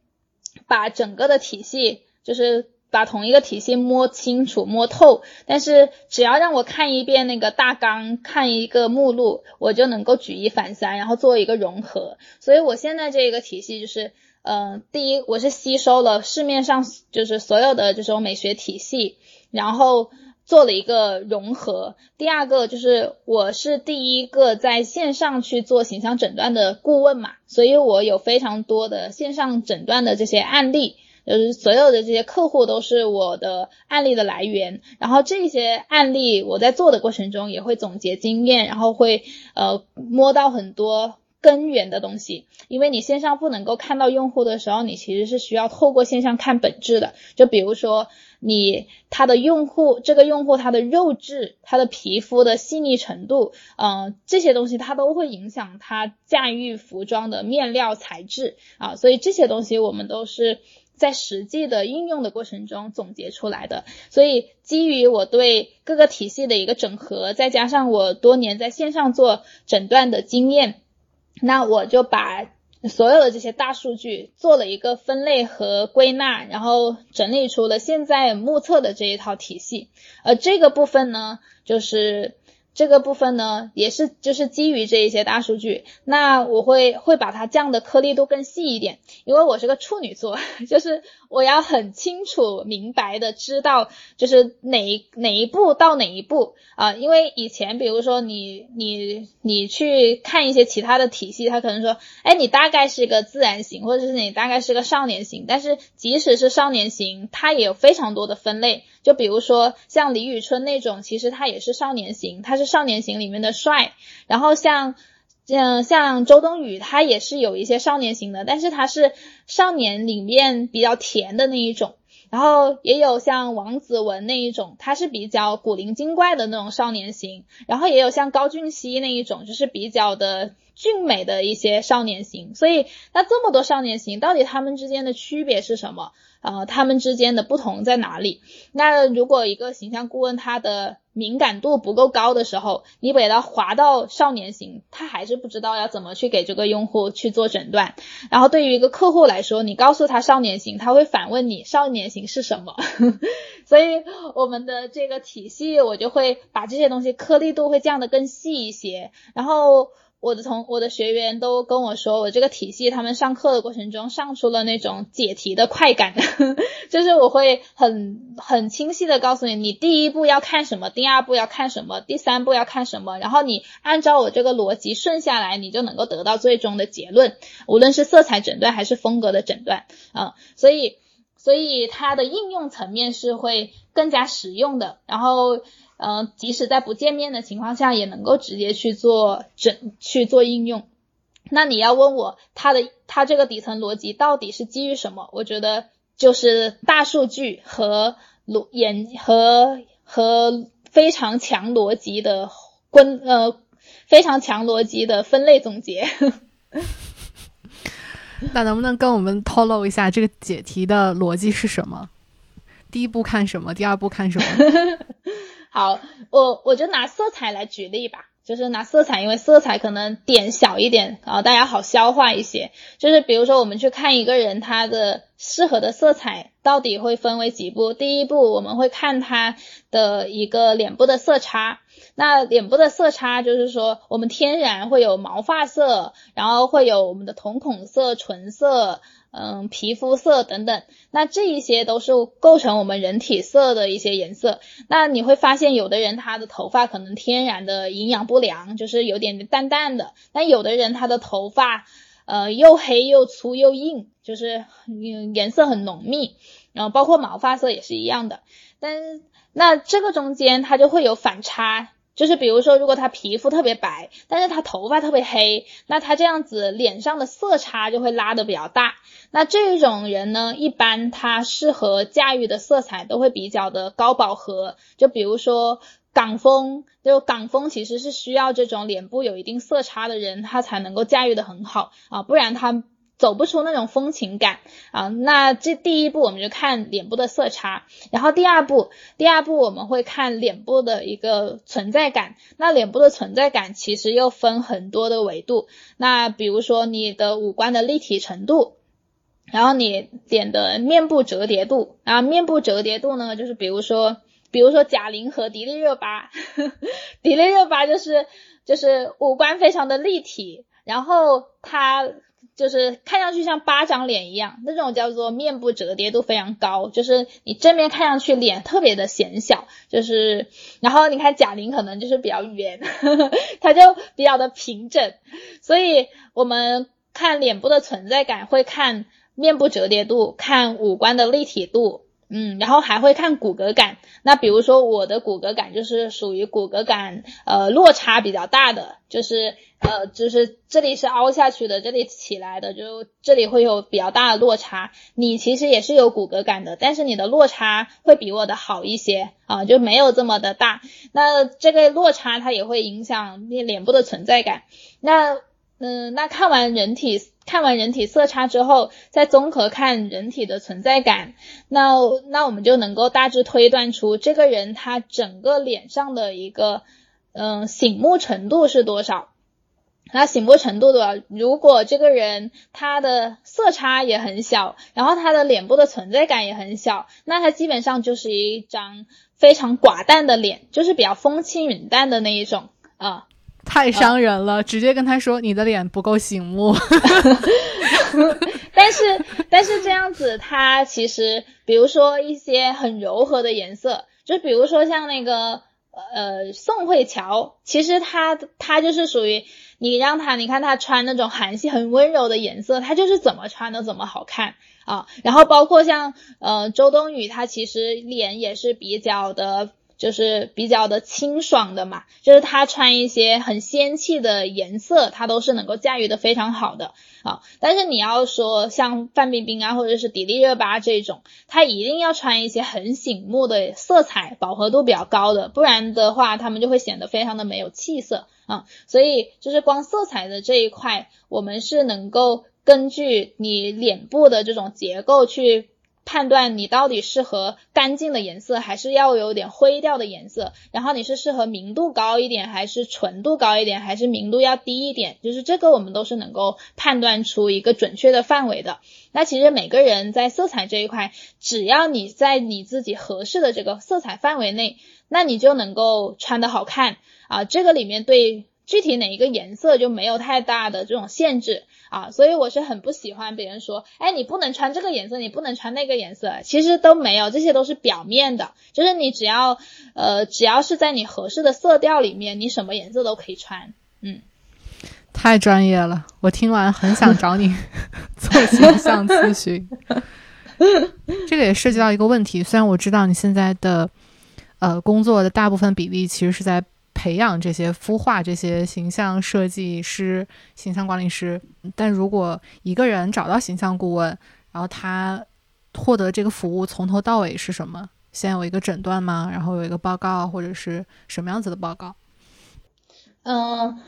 把整个的体系，就是。把同一个体系摸清楚、摸透，但是只要让我看一遍那个大纲、看一个目录，我就能够举一反三，然后做一个融合。所以我现在这个体系就是，嗯，第一，我是吸收了市面上就是所有的这种美学体系，然后做了一个融合。第二个就是我是第一个在线上去做形象诊断的顾问嘛，所以我有非常多的线上诊断的这些案例。就是所有的这些客户都是我的案例的来源，然后这些案例我在做的过程中也会总结经验，然后会呃摸到很多根源的东西。因为你线上不能够看到用户的时候，你其实是需要透过线上看本质的。就比如说你他的用户，这个用户他的肉质、他的皮肤的细腻程度，嗯，这些东西它都会影响他驾驭服装的面料材质啊，所以这些东西我们都是。在实际的应用的过程中总结出来的，所以基于我对各个体系的一个整合，再加上我多年在线上做诊断的经验，那我就把所有的这些大数据做了一个分类和归纳，然后整理出了现在目测的这一套体系。而这个部分呢，就是。这个部分呢，也是就是基于这一些大数据，那我会会把它降的颗粒度更细一点，因为我是个处女座，[LAUGHS] 就是我要很清楚明白的知道，就是哪哪一步到哪一步啊，因为以前比如说你你你去看一些其他的体系，他可能说，哎，你大概是一个自然型，或者是你大概是个少年型，但是即使是少年型，它也有非常多的分类。就比如说像李宇春那种，其实他也是少年型，他是少年型里面的帅。然后像，嗯，像周冬雨，他也是有一些少年型的，但是他是少年里面比较甜的那一种。然后也有像王子文那一种，他是比较古灵精怪的那种少年型。然后也有像高俊熙那一种，就是比较的俊美的一些少年型。所以那这么多少年型，到底他们之间的区别是什么？呃，他们之间的不同在哪里？那如果一个形象顾问他的敏感度不够高的时候，你把它划到少年型，他还是不知道要怎么去给这个用户去做诊断。然后对于一个客户来说，你告诉他少年型，他会反问你少年型是什么？[LAUGHS] 所以我们的这个体系，我就会把这些东西颗粒度会降得更细一些，然后。我的同我的学员都跟我说，我这个体系他们上课的过程中上出了那种解题的快感，[LAUGHS] 就是我会很很清晰的告诉你，你第一步要看什么，第二步要看什么，第三步要看什么，然后你按照我这个逻辑顺下来，你就能够得到最终的结论，无论是色彩诊断还是风格的诊断，啊，所以所以它的应用层面是会更加实用的，然后。嗯，即使在不见面的情况下，也能够直接去做整去做应用。那你要问我它的它这个底层逻辑到底是基于什么？我觉得就是大数据和逻研和和非常强逻辑的分呃非常强逻辑的分类总结。[LAUGHS] 那能不能跟我们透露一下这个解题的逻辑是什么？第一步看什么？第二步看什么？[LAUGHS] 好，我我就拿色彩来举例吧，就是拿色彩，因为色彩可能点小一点啊，大家好消化一些。就是比如说，我们去看一个人他的适合的色彩到底会分为几步。第一步，我们会看他的一个脸部的色差。那脸部的色差就是说，我们天然会有毛发色，然后会有我们的瞳孔色、唇色。嗯，皮肤色等等，那这一些都是构成我们人体色的一些颜色。那你会发现，有的人他的头发可能天然的营养不良，就是有点淡淡的；但有的人他的头发，呃，又黑又粗又硬，就是颜色很浓密。然后包括毛发色也是一样的。但那这个中间它就会有反差。就是比如说，如果他皮肤特别白，但是他头发特别黑，那他这样子脸上的色差就会拉的比较大。那这种人呢，一般他适合驾驭的色彩都会比较的高饱和。就比如说港风，就港风其实是需要这种脸部有一定色差的人，他才能够驾驭的很好啊，不然他。走不出那种风情感啊，那这第一步我们就看脸部的色差，然后第二步，第二步我们会看脸部的一个存在感。那脸部的存在感其实又分很多的维度，那比如说你的五官的立体程度，然后你脸的面部折叠度，然后面部折叠度呢，就是比如说，比如说贾玲和迪丽热巴，[LAUGHS] 迪丽热巴就是就是五官非常的立体，然后她。就是看上去像巴掌脸一样，那种叫做面部折叠度非常高，就是你正面看上去脸特别的显小，就是然后你看贾玲可能就是比较圆，[LAUGHS] 她就比较的平整，所以我们看脸部的存在感会看面部折叠度，看五官的立体度。嗯，然后还会看骨骼感。那比如说我的骨骼感就是属于骨骼感呃落差比较大的，就是呃就是这里是凹下去的，这里起来的，就这里会有比较大的落差。你其实也是有骨骼感的，但是你的落差会比我的好一些啊，就没有这么的大。那这个落差它也会影响你脸部的存在感。那嗯，那看完人体。看完人体色差之后，再综合看人体的存在感，那那我们就能够大致推断出这个人他整个脸上的一个嗯醒目程度是多少。那醒目程度的，如果这个人他的色差也很小，然后他的脸部的存在感也很小，那他基本上就是一张非常寡淡的脸，就是比较风轻云淡的那一种啊。太伤人了，直接跟他说你的脸不够醒目。[LAUGHS] 但是但是这样子，他其实比如说一些很柔和的颜色，就比如说像那个呃宋慧乔，其实她她就是属于你让她你看她穿那种韩系很温柔的颜色，她就是怎么穿都怎么好看啊。然后包括像呃周冬雨，她其实脸也是比较的。就是比较的清爽的嘛，就是她穿一些很仙气的颜色，她都是能够驾驭的非常好的啊。但是你要说像范冰冰啊，或者是迪丽热巴这种，她一定要穿一些很醒目的色彩，饱和度比较高的，不然的话，她们就会显得非常的没有气色啊。所以就是光色彩的这一块，我们是能够根据你脸部的这种结构去。判断你到底适合干净的颜色，还是要有点灰调的颜色？然后你是适合明度高一点，还是纯度高一点，还是明度要低一点？就是这个我们都是能够判断出一个准确的范围的。那其实每个人在色彩这一块，只要你在你自己合适的这个色彩范围内，那你就能够穿的好看啊。这个里面对具体哪一个颜色就没有太大的这种限制。啊，所以我是很不喜欢别人说，哎，你不能穿这个颜色，你不能穿那个颜色，其实都没有，这些都是表面的，就是你只要，呃，只要是在你合适的色调里面，你什么颜色都可以穿，嗯，太专业了，我听完很想找你 [LAUGHS] 做形象咨询。这个也涉及到一个问题，虽然我知道你现在的，呃，工作的大部分比例其实是在。培养这些孵化这些形象设计师、形象管理师，但如果一个人找到形象顾问，然后他获得这个服务从头到尾是什么？先有一个诊断吗？然后有一个报告，或者是什么样子的报告？嗯，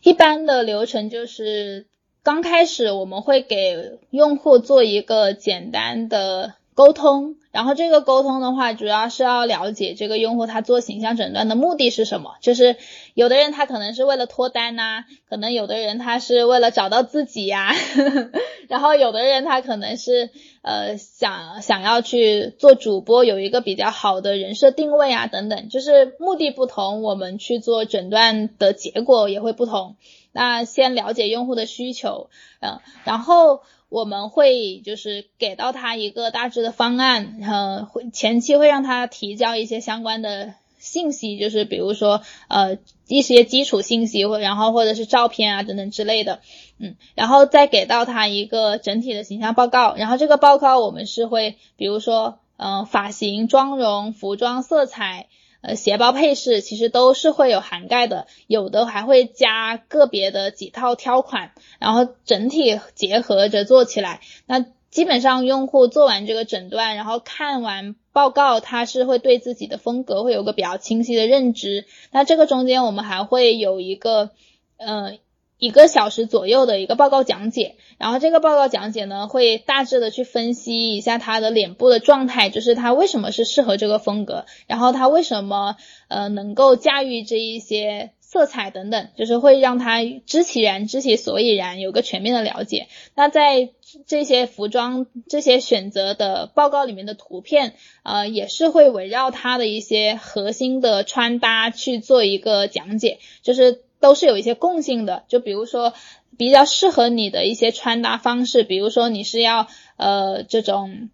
一般的流程就是刚开始我们会给用户做一个简单的沟通。然后这个沟通的话，主要是要了解这个用户他做形象诊断的目的是什么。就是有的人他可能是为了脱单呐，可能有的人他是为了找到自己呀，[LAUGHS] 然后有的人他可能是呃想想要去做主播，有一个比较好的人设定位啊等等。就是目的不同，我们去做诊断的结果也会不同。那先了解用户的需求，嗯，然后。我们会就是给到他一个大致的方案，然后会前期会让他提交一些相关的信息，就是比如说呃一些基础信息或然后或者是照片啊等等之类的，嗯，然后再给到他一个整体的形象报告，然后这个报告我们是会比如说嗯发型、妆容、服装、色彩。呃，鞋包配饰其实都是会有涵盖的，有的还会加个别的几套挑款，然后整体结合着做起来。那基本上用户做完这个诊断，然后看完报告，他是会对自己的风格会有个比较清晰的认知。那这个中间我们还会有一个，呃。一个小时左右的一个报告讲解，然后这个报告讲解呢，会大致的去分析一下他的脸部的状态，就是他为什么是适合这个风格，然后他为什么呃能够驾驭这一些色彩等等，就是会让他知其然知其所以然，有个全面的了解。那在这些服装这些选择的报告里面的图片，呃，也是会围绕他的一些核心的穿搭去做一个讲解，就是。都是有一些共性的，就比如说比较适合你的一些穿搭方式，比如说你是要呃这种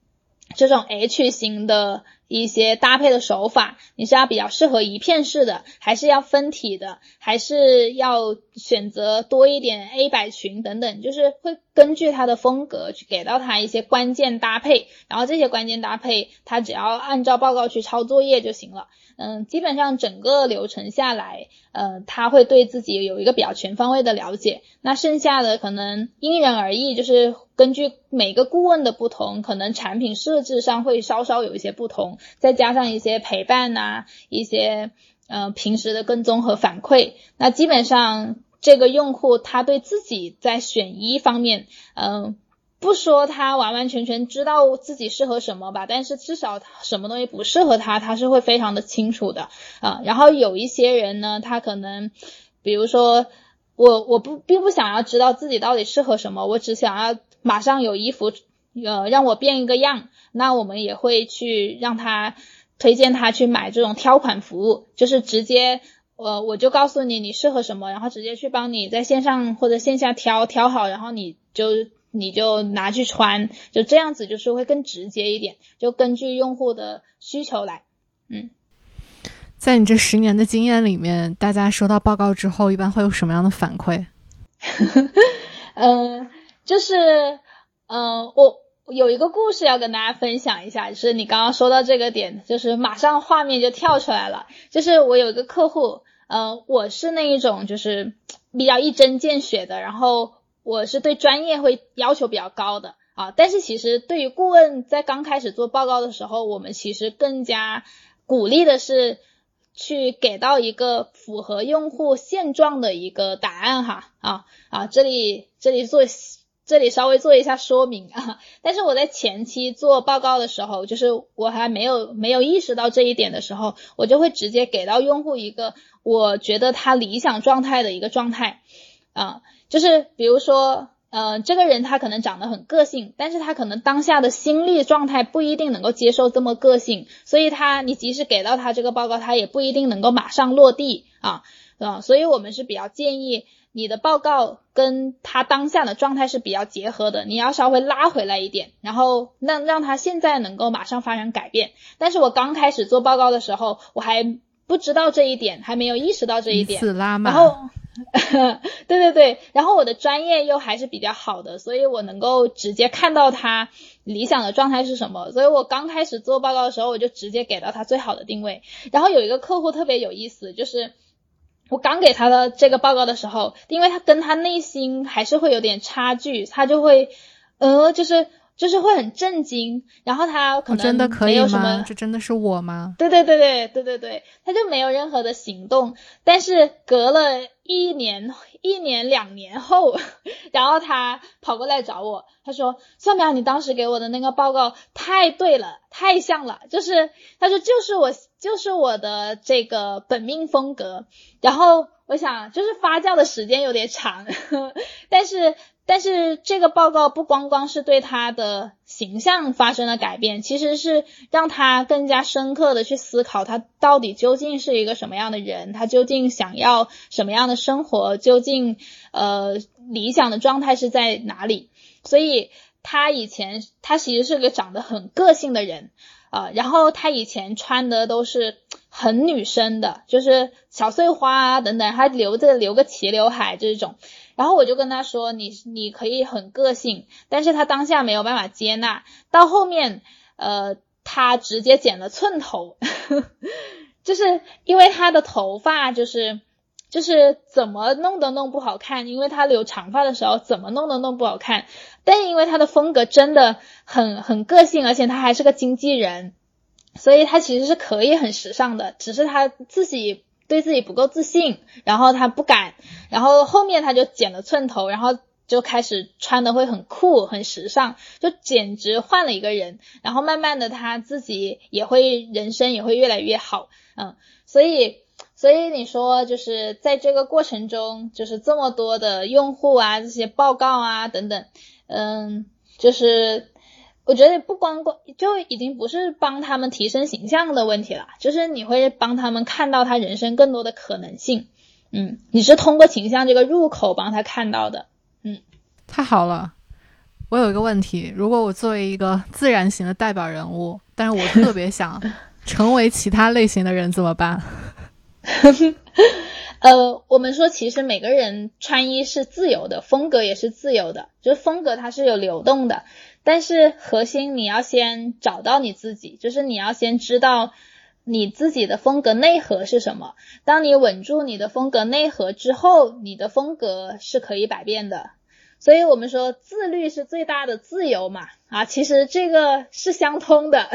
这种 H 型的。一些搭配的手法，你是要比较适合一片式的，还是要分体的，还是要选择多一点 A 百裙等等，就是会根据它的风格去给到他一些关键搭配，然后这些关键搭配，他只要按照报告去抄作业就行了。嗯，基本上整个流程下来，呃，他会对自己有一个比较全方位的了解。那剩下的可能因人而异，就是根据每个顾问的不同，可能产品设置上会稍稍有一些不同，再加上一些陪伴呐，一些呃平时的跟踪和反馈。那基本上这个用户他对自己在选一方面，嗯。不说他完完全全知道自己适合什么吧，但是至少什么东西不适合他，他是会非常的清楚的啊。然后有一些人呢，他可能，比如说我我不并不想要知道自己到底适合什么，我只想要马上有衣服，呃，让我变一个样。那我们也会去让他推荐他去买这种挑款服务，就是直接，呃，我就告诉你你适合什么，然后直接去帮你在线上或者线下挑挑好，然后你就。你就拿去穿，就这样子，就是会更直接一点，就根据用户的需求来。嗯，在你这十年的经验里面，大家收到报告之后，一般会有什么样的反馈？嗯，[LAUGHS] 就是，嗯，我有一个故事要跟大家分享一下，就是你刚刚说到这个点，就是马上画面就跳出来了。就是我有一个客户，嗯，我是那一种就是比较一针见血的，然后。我是对专业会要求比较高的啊，但是其实对于顾问在刚开始做报告的时候，我们其实更加鼓励的是去给到一个符合用户现状的一个答案哈啊啊，这里这里做这里稍微做一下说明啊，但是我在前期做报告的时候，就是我还没有没有意识到这一点的时候，我就会直接给到用户一个我觉得他理想状态的一个状态啊。就是比如说，呃，这个人他可能长得很个性，但是他可能当下的心力状态不一定能够接受这么个性，所以他你即使给到他这个报告，他也不一定能够马上落地啊，啊，所以我们是比较建议你的报告跟他当下的状态是比较结合的，你要稍微拉回来一点，然后让让他现在能够马上发生改变。但是我刚开始做报告的时候，我还不知道这一点，还没有意识到这一点，拉然后。[LAUGHS] 对对对，然后我的专业又还是比较好的，所以我能够直接看到他理想的状态是什么。所以我刚开始做报告的时候，我就直接给到他最好的定位。然后有一个客户特别有意思，就是我刚给他的这个报告的时候，因为他跟他内心还是会有点差距，他就会呃，就是。就是会很震惊，然后他可能真的可以吗？这真的是我吗？对对对对对对对，他就没有任何的行动。但是隔了一年、一年两年后，[LAUGHS] 然后他跑过来找我，他说：“算苗，你当时给我的那个报告太对了，太像了，就是他说就是我就是我的这个本命风格。”然后我想，就是发酵的时间有点长，[LAUGHS] 但是。但是这个报告不光光是对他的形象发生了改变，其实是让他更加深刻的去思考他到底究竟是一个什么样的人，他究竟想要什么样的生活，究竟呃理想的状态是在哪里。所以他以前他其实是个长得很个性的人啊，然后他以前穿的都是很女生的，就是小碎花啊等等，还留着留个齐刘海这种。然后我就跟他说，你你可以很个性，但是他当下没有办法接纳。到后面，呃，他直接剪了寸头，[LAUGHS] 就是因为他的头发就是就是怎么弄都弄不好看，因为他留长发的时候怎么弄都弄不好看。但因为他的风格真的很很个性，而且他还是个经纪人，所以他其实是可以很时尚的，只是他自己。对自己不够自信，然后他不敢，然后后面他就剪了寸头，然后就开始穿的会很酷、很时尚，就简直换了一个人。然后慢慢的他自己也会人生也会越来越好，嗯，所以所以你说就是在这个过程中，就是这么多的用户啊，这些报告啊等等，嗯，就是。我觉得不光光就已经不是帮他们提升形象的问题了，就是你会帮他们看到他人生更多的可能性，嗯，你是通过形象这个入口帮他看到的。嗯，太好了。我有一个问题，如果我作为一个自然型的代表人物，但是我特别想成为其他类型的人，怎么办？[LAUGHS] 呃，我们说其实每个人穿衣是自由的，风格也是自由的，就是风格它是有流动的，但是核心你要先找到你自己，就是你要先知道你自己的风格内核是什么。当你稳住你的风格内核之后，你的风格是可以百变的。所以我们说自律是最大的自由嘛，啊，其实这个是相通的，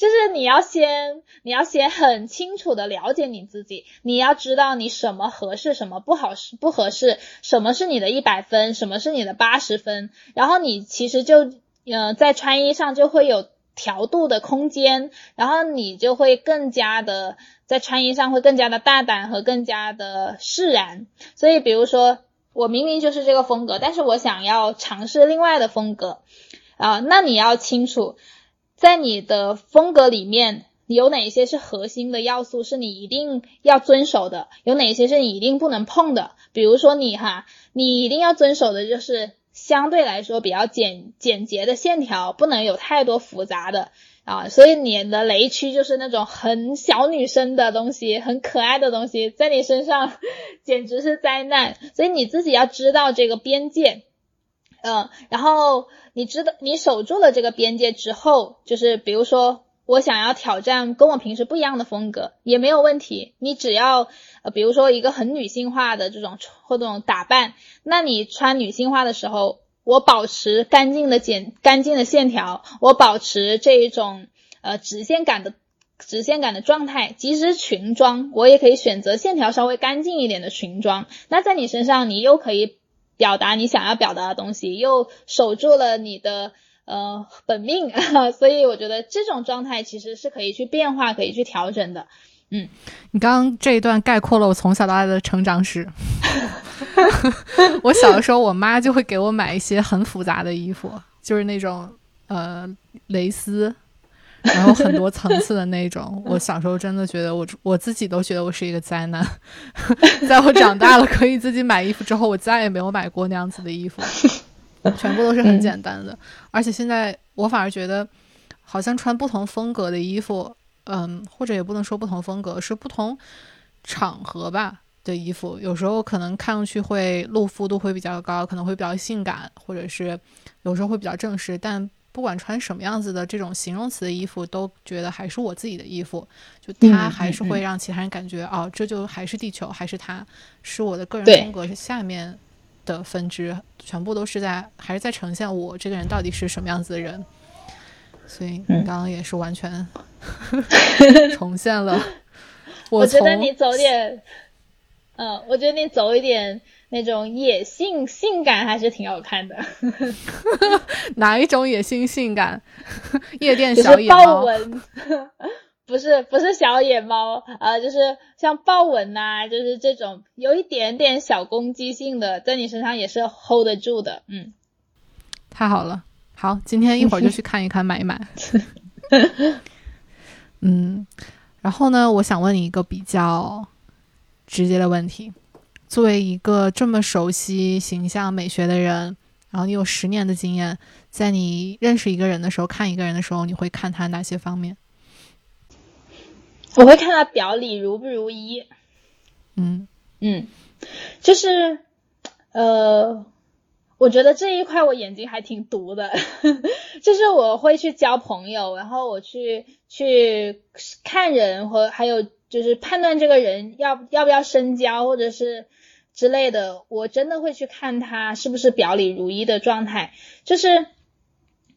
就是你要先你要先很清楚的了解你自己，你要知道你什么合适，什么不好是不合适，什么是你的一百分，什么是你的八十分，然后你其实就呃在穿衣上就会有调度的空间，然后你就会更加的在穿衣上会更加的大胆和更加的释然，所以比如说。我明明就是这个风格，但是我想要尝试另外的风格啊。那你要清楚，在你的风格里面有哪些是核心的要素，是你一定要遵守的；有哪些是你一定不能碰的。比如说你哈，你一定要遵守的就是相对来说比较简简洁的线条，不能有太多复杂的。啊，所以你的雷区就是那种很小女生的东西，很可爱的东西，在你身上 [LAUGHS] 简直是灾难。所以你自己要知道这个边界，嗯，然后你知道你守住了这个边界之后，就是比如说我想要挑战跟我平时不一样的风格也没有问题，你只要呃，比如说一个很女性化的这种或这种打扮，那你穿女性化的时候。我保持干净的简干净的线条，我保持这一种呃直线感的直线感的状态。即使裙装，我也可以选择线条稍微干净一点的裙装。那在你身上，你又可以表达你想要表达的东西，又守住了你的呃本命。[LAUGHS] 所以我觉得这种状态其实是可以去变化、可以去调整的。嗯，你刚刚这一段概括了我从小到大的成长史。[LAUGHS] 我小的时候，我妈就会给我买一些很复杂的衣服，就是那种呃蕾丝，然后很多层次的那种。我小时候真的觉得我我自己都觉得我是一个灾难。[LAUGHS] 在我长大了可以自己买衣服之后，我再也没有买过那样子的衣服，全部都是很简单的。而且现在我反而觉得，好像穿不同风格的衣服。嗯，或者也不能说不同风格，是不同场合吧的衣服。有时候可能看上去会露肤度会比较高，可能会比较性感，或者是有时候会比较正式。但不管穿什么样子的这种形容词的衣服，都觉得还是我自己的衣服。就它还是会让其他人感觉，哦，这就还是地球，还是它，是我的个人风格是下面的分支，全部都是在还是在呈现我这个人到底是什么样子的人。所以你刚刚也是完全 [LAUGHS] 重现了。[LAUGHS] 我觉得你走点，嗯，我觉得你走一点那种野性性感还是挺好看的。[LAUGHS] 哪一种野性性感？[LAUGHS] 夜店小野猫？[LAUGHS] 不是不是小野猫呃，就是像豹纹呐，就是这种有一点点小攻击性的，在你身上也是 hold 得住的。嗯，太好了。好，今天一会儿就去看一看，买一买。嗯，然后呢，我想问你一个比较直接的问题：作为一个这么熟悉形象美学的人，然后你有十年的经验，在你认识一个人的时候，看一个人的时候，你会看他哪些方面？我会看他表里如不如一。嗯嗯，就是呃。我觉得这一块我眼睛还挺毒的，[LAUGHS] 就是我会去交朋友，然后我去去看人和还有就是判断这个人要要不要深交或者是之类的，我真的会去看他是不是表里如一的状态。就是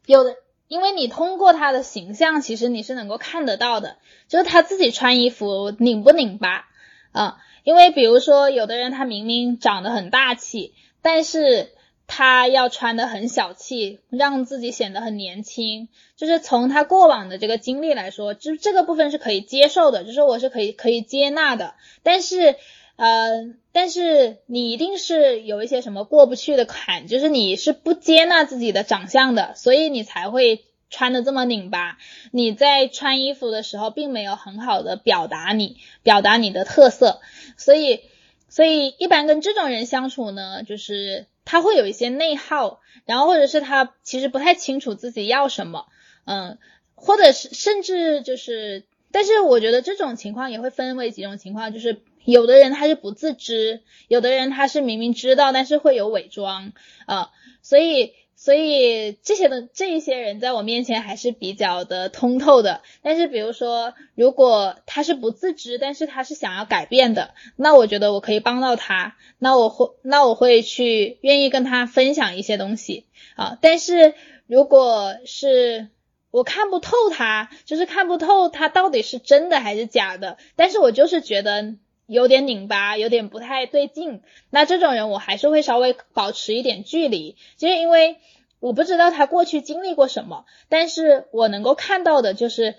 有的，因为你通过他的形象，其实你是能够看得到的，就是他自己穿衣服拧不拧巴啊。因为比如说有的人他明明长得很大气，但是他要穿的很小气，让自己显得很年轻，就是从他过往的这个经历来说，这这个部分是可以接受的，就是我是可以可以接纳的。但是，呃，但是你一定是有一些什么过不去的坎，就是你是不接纳自己的长相的，所以你才会穿的这么拧巴。你在穿衣服的时候，并没有很好的表达你表达你的特色，所以。所以一般跟这种人相处呢，就是他会有一些内耗，然后或者是他其实不太清楚自己要什么，嗯，或者是甚至就是，但是我觉得这种情况也会分为几种情况，就是有的人他是不自知，有的人他是明明知道，但是会有伪装，啊，所以。所以这些的这一些人在我面前还是比较的通透的，但是比如说，如果他是不自知，但是他是想要改变的，那我觉得我可以帮到他，那我会那我会去愿意跟他分享一些东西啊。但是如果是我看不透他，就是看不透他到底是真的还是假的，但是我就是觉得。有点拧巴，有点不太对劲。那这种人，我还是会稍微保持一点距离，就是因为我不知道他过去经历过什么，但是我能够看到的就是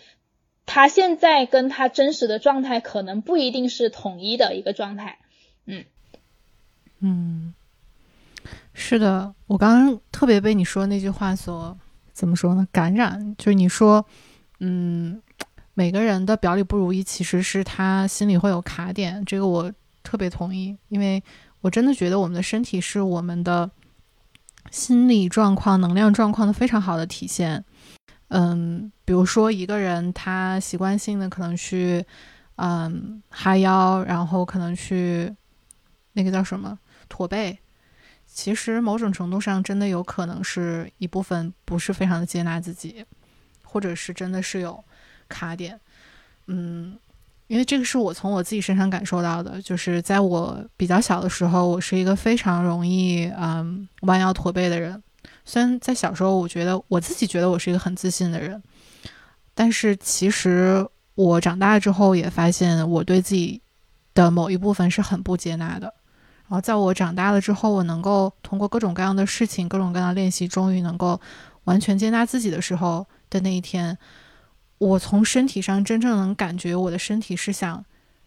他现在跟他真实的状态可能不一定是统一的一个状态。嗯嗯，是的，我刚刚特别被你说那句话所怎么说呢？感染，就是你说，嗯。每个人的表里不如意，其实是他心里会有卡点，这个我特别同意，因为我真的觉得我们的身体是我们的心理状况、能量状况的非常好的体现。嗯，比如说一个人他习惯性的可能去，嗯，哈腰，然后可能去那个叫什么驼背，其实某种程度上真的有可能是一部分不是非常的接纳自己，或者是真的是有。卡点，嗯，因为这个是我从我自己身上感受到的，就是在我比较小的时候，我是一个非常容易嗯弯腰驼背的人。虽然在小时候，我觉得我自己觉得我是一个很自信的人，但是其实我长大之后也发现，我对自己的某一部分是很不接纳的。然后在我长大了之后，我能够通过各种各样的事情、各种各样的练习，终于能够完全接纳自己的时候的那一天。我从身体上真正能感觉我的身体是想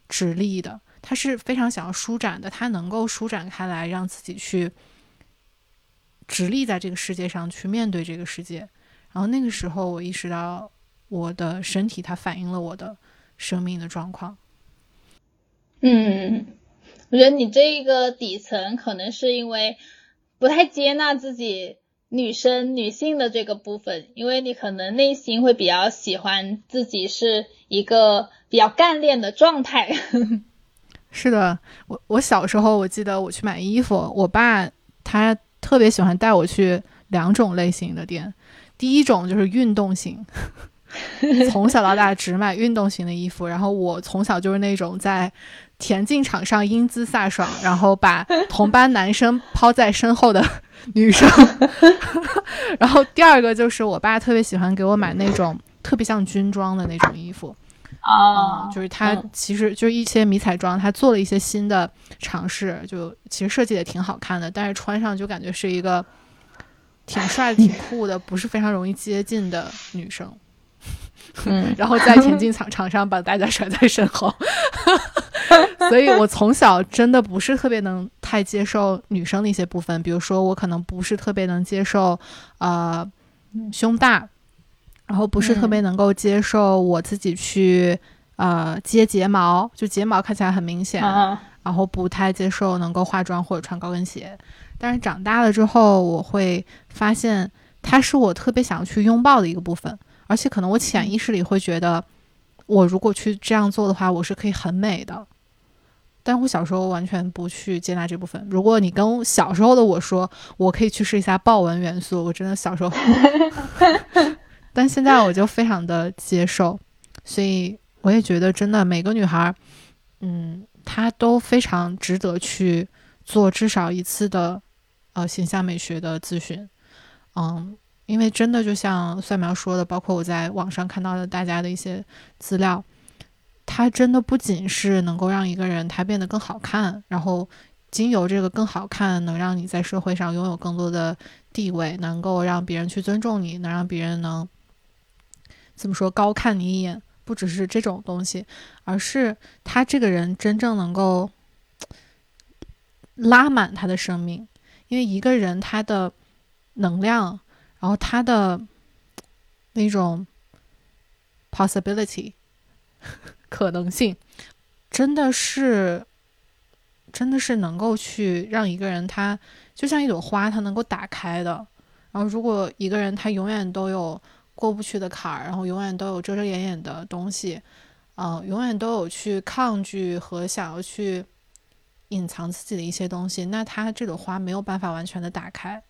直立的，它是非常想要舒展的，它能够舒展开来，让自己去直立在这个世界上去面对这个世界。然后那个时候，我意识到我的身体它反映了我的生命的状况。嗯，我觉得你这个底层可能是因为不太接纳自己。女生、女性的这个部分，因为你可能内心会比较喜欢自己是一个比较干练的状态。[LAUGHS] 是的，我我小时候我记得我去买衣服，我爸他特别喜欢带我去两种类型的店，第一种就是运动型，[LAUGHS] 从小到大只买运动型的衣服，然后我从小就是那种在田径场上英姿飒爽，然后把同班男生抛在身后的。女生，[LAUGHS] 然后第二个就是我爸特别喜欢给我买那种特别像军装的那种衣服，啊，就是他其实就是一些迷彩装，他做了一些新的尝试，就其实设计也挺好看的，但是穿上就感觉是一个挺帅、挺酷的，不是非常容易接近的女生。嗯，[LAUGHS] 然后在田径场场上把大家甩在身后。[LAUGHS] 所以，我从小真的不是特别能太接受女生的一些部分，比如说，我可能不是特别能接受，呃，胸大，然后不是特别能够接受我自己去，呃，接睫毛，就睫毛看起来很明显，然后不太接受能够化妆或者穿高跟鞋。但是长大了之后，我会发现它是我特别想去拥抱的一个部分，而且可能我潜意识里会觉得，我如果去这样做的话，我是可以很美的。但我小时候完全不去接纳这部分。如果你跟小时候的我说，我可以去试一下豹纹元素，我真的小时候，[LAUGHS] 但现在我就非常的接受。所以我也觉得，真的每个女孩，嗯，她都非常值得去做至少一次的呃形象美学的咨询。嗯，因为真的就像蒜苗说的，包括我在网上看到的大家的一些资料。它真的不仅是能够让一个人他变得更好看，然后经由这个更好看，能让你在社会上拥有更多的地位，能够让别人去尊重你，能让别人能怎么说高看你一眼，不只是这种东西，而是他这个人真正能够拉满他的生命，因为一个人他的能量，然后他的那种 possibility。可能性真的是真的是能够去让一个人他就像一朵花，它能够打开的。然后如果一个人他永远都有过不去的坎儿，然后永远都有遮遮掩掩的东西，嗯，永远都有去抗拒和想要去隐藏自己的一些东西，那他这朵花没有办法完全的打开。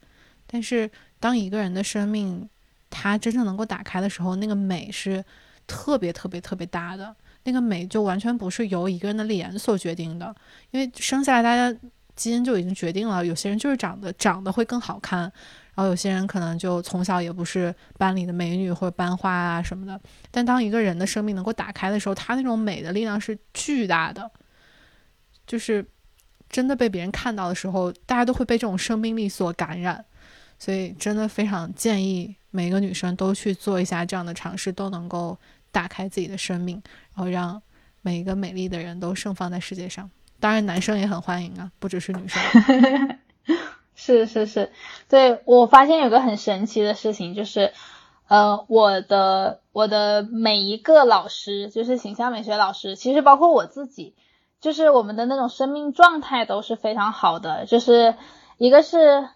但是当一个人的生命他真正能够打开的时候，那个美是特别特别特别大的。那个美就完全不是由一个人的脸所决定的，因为生下来大家基因就已经决定了，有些人就是长得长得会更好看，然后有些人可能就从小也不是班里的美女或者班花啊什么的。但当一个人的生命能够打开的时候，他那种美的力量是巨大的，就是真的被别人看到的时候，大家都会被这种生命力所感染。所以真的非常建议每个女生都去做一下这样的尝试，都能够。打开自己的生命，然后让每一个美丽的人都盛放在世界上。当然，男生也很欢迎啊，不只是女生。[LAUGHS] 是是是，对我发现有个很神奇的事情，就是呃，我的我的每一个老师，就是形象美学老师，其实包括我自己，就是我们的那种生命状态都是非常好的。就是一个是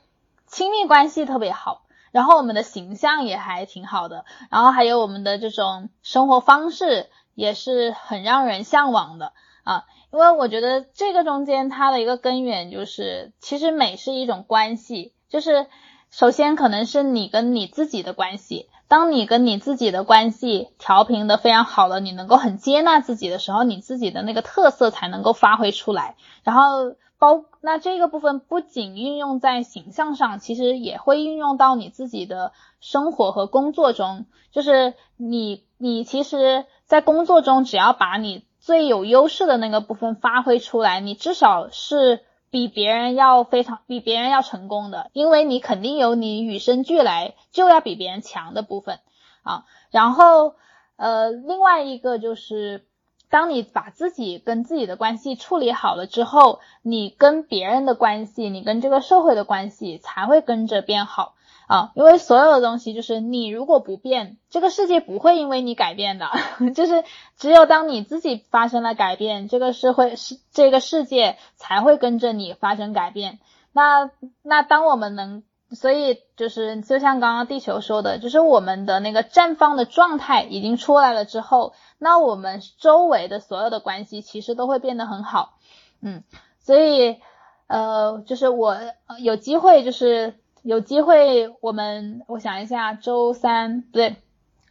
亲密关系特别好。然后我们的形象也还挺好的，然后还有我们的这种生活方式也是很让人向往的啊，因为我觉得这个中间它的一个根源就是，其实美是一种关系，就是首先可能是你跟你自己的关系，当你跟你自己的关系调频的非常好了，你能够很接纳自己的时候，你自己的那个特色才能够发挥出来，然后。包那这个部分不仅运用在形象上，其实也会运用到你自己的生活和工作中。就是你你其实，在工作中，只要把你最有优势的那个部分发挥出来，你至少是比别人要非常比别人要成功的，因为你肯定有你与生俱来就要比别人强的部分啊。然后呃，另外一个就是。当你把自己跟自己的关系处理好了之后，你跟别人的关系，你跟这个社会的关系才会跟着变好啊！因为所有的东西就是你如果不变，这个世界不会因为你改变的，[LAUGHS] 就是只有当你自己发生了改变，这个社会是这个世界才会跟着你发生改变。那那当我们能。所以就是就像刚刚地球说的，就是我们的那个绽放的状态已经出来了之后，那我们周围的所有的关系其实都会变得很好，嗯，所以呃，就是我有机会，就是有机会，我们我想一下，周三不对，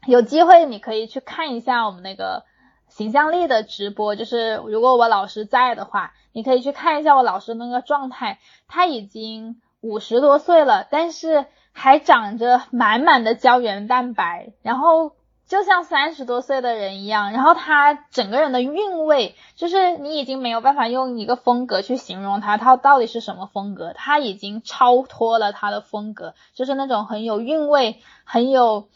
有机会你可以去看一下我们那个形象力的直播，就是如果我老师在的话，你可以去看一下我老师那个状态，他已经。五十多岁了，但是还长着满满的胶原蛋白，然后就像三十多岁的人一样，然后他整个人的韵味，就是你已经没有办法用一个风格去形容他，他到底是什么风格？他已经超脱了他的风格，就是那种很有韵味，很有，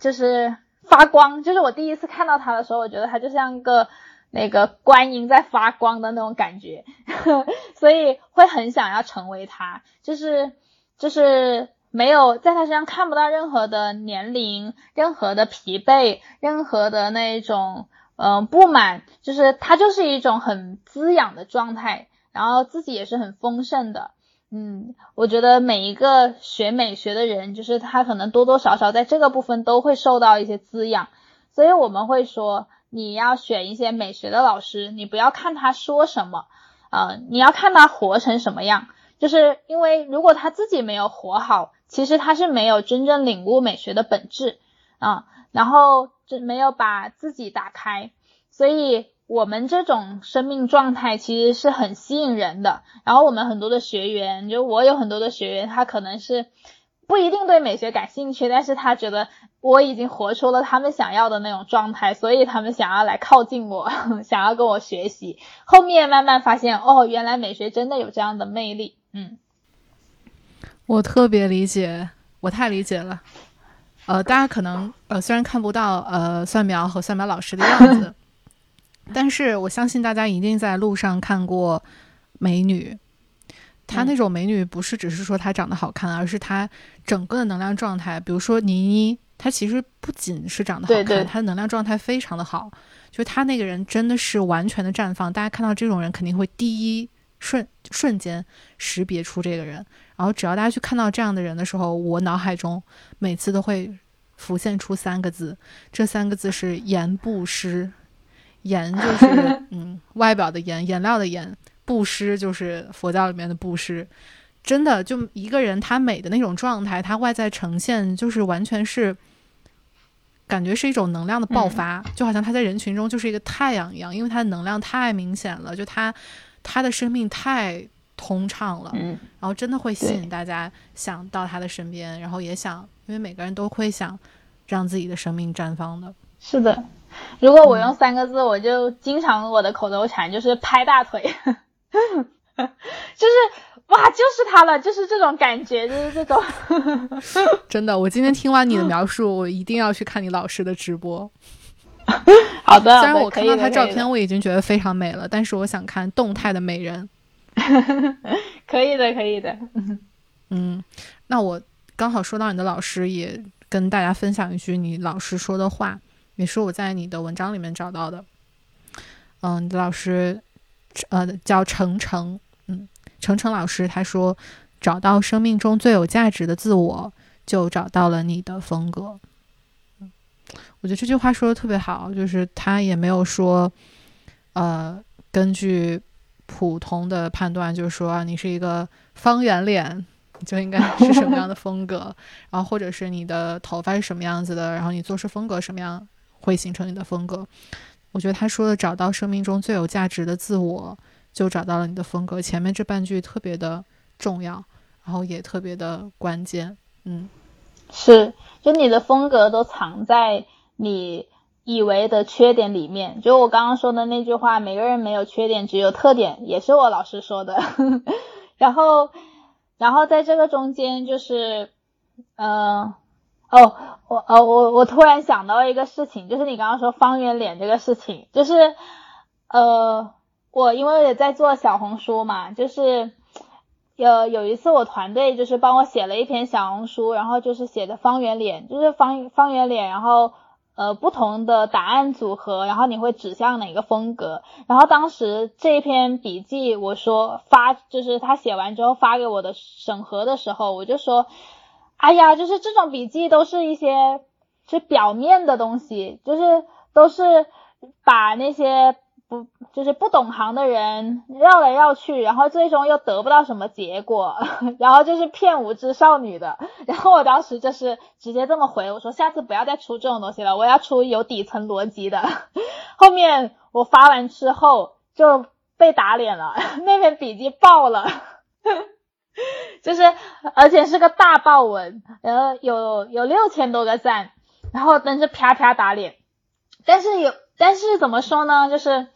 就是发光。就是我第一次看到他的时候，我觉得他就像个。那个观音在发光的那种感觉，[LAUGHS] 所以会很想要成为他，就是就是没有在他身上看不到任何的年龄、任何的疲惫、任何的那种嗯不满，就是他就是一种很滋养的状态，然后自己也是很丰盛的，嗯，我觉得每一个学美学的人，就是他可能多多少少在这个部分都会受到一些滋养，所以我们会说。你要选一些美学的老师，你不要看他说什么，啊，你要看他活成什么样。就是因为如果他自己没有活好，其实他是没有真正领悟美学的本质啊，然后就没有把自己打开。所以我们这种生命状态其实是很吸引人的。然后我们很多的学员，就我有很多的学员，他可能是。不一定对美学感兴趣，但是他觉得我已经活出了他们想要的那种状态，所以他们想要来靠近我，[LAUGHS] 想要跟我学习。后面慢慢发现，哦，原来美学真的有这样的魅力。嗯，我特别理解，我太理解了。呃，大家可能呃虽然看不到呃蒜苗和蒜苗老师的样子，[LAUGHS] 但是我相信大家一定在路上看过美女。她那种美女不是只是说她长得好看，而是她整个的能量状态。比如说倪妮，她其实不仅是长得好看，她的能量状态非常的好。就她那个人真的是完全的绽放。大家看到这种人肯定会第一瞬瞬间识别出这个人。然后只要大家去看到这样的人的时候，我脑海中每次都会浮现出三个字，这三个字是颜不施。颜就是 [LAUGHS] 嗯外表的颜，颜料的颜。布施就是佛教里面的布施。真的，就一个人他美的那种状态，他外在呈现就是完全是。感觉是一种能量的爆发，就好像他在人群中就是一个太阳一样，因为他的能量太明显了，就他他的生命太通畅了，嗯，然后真的会吸引大家想到他的身边，然后也想，因为每个人都会想让自己的生命绽放的。是的，如果我用三个字，我就经常我的口头禅就是拍大腿，[LAUGHS] 就是。哇，就是他了，就是这种感觉，就是这种。[LAUGHS] [LAUGHS] 真的，我今天听完你的描述，我一定要去看你老师的直播。好的，虽然我看到他照片，我已经觉得非常美了，但是我想看动态的美人。可以的，可以的。嗯，那我刚好说到你的老师，也跟大家分享一句你老师说的话，也是我在你的文章里面找到的。嗯，你的老师，呃，叫程程。嗯程程老师他说：“找到生命中最有价值的自我，就找到了你的风格。”，我觉得这句话说的特别好，就是他也没有说，呃，根据普通的判断，就是说你是一个方圆脸，就应该是什么样的风格，然后或者是你的头发是什么样子的，然后你做事风格什么样会形成你的风格。我觉得他说的找到生命中最有价值的自我。就找到了你的风格，前面这半句特别的重要，然后也特别的关键。嗯，是，就你的风格都藏在你以为的缺点里面。就我刚刚说的那句话，每个人没有缺点，只有特点，也是我老师说的。[LAUGHS] 然后，然后在这个中间，就是，呃，哦，我，呃，我，我突然想到一个事情，就是你刚刚说方圆脸这个事情，就是，呃。我因为也在做小红书嘛，就是有有一次我团队就是帮我写了一篇小红书，然后就是写的方圆脸，就是方方圆脸，然后呃不同的答案组合，然后你会指向哪个风格？然后当时这篇笔记我说发，就是他写完之后发给我的审核的时候，我就说，哎呀，就是这种笔记都是一些是表面的东西，就是都是把那些。不，就是不懂行的人绕来绕去，然后最终又得不到什么结果，[LAUGHS] 然后就是骗无知少女的。[LAUGHS] 然后我当时就是直接这么回，我说下次不要再出这种东西了，我要出有底层逻辑的。[LAUGHS] 后面我发完之后就被打脸了，那篇笔记爆了，[LAUGHS] 就是而且是个大爆文，然后有有六千多个赞，然后但是啪啪打脸，但是有但是怎么说呢，就是。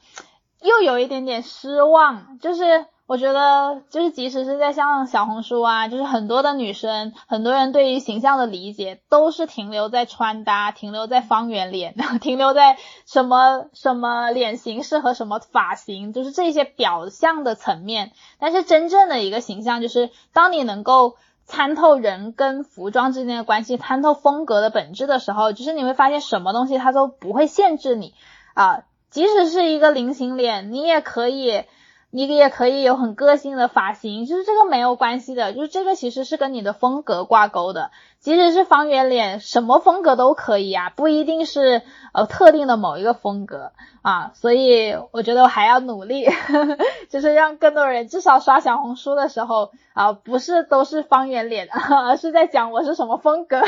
又有一点点失望，就是我觉得，就是即使是在像小红书啊，就是很多的女生，很多人对于形象的理解都是停留在穿搭，停留在方圆脸，[LAUGHS] 停留在什么什么脸型适合什么发型，就是这些表象的层面。但是真正的一个形象，就是当你能够参透人跟服装之间的关系，参透风格的本质的时候，就是你会发现什么东西它都不会限制你啊。即使是一个菱形脸，你也可以，你也可以有很个性的发型，就是这个没有关系的，就是这个其实是跟你的风格挂钩的。即使是方圆脸，什么风格都可以啊，不一定是呃特定的某一个风格啊。所以我觉得我还要努力，[LAUGHS] 就是让更多人至少刷小红书的时候啊，不是都是方圆脸，而是在讲我是什么风格。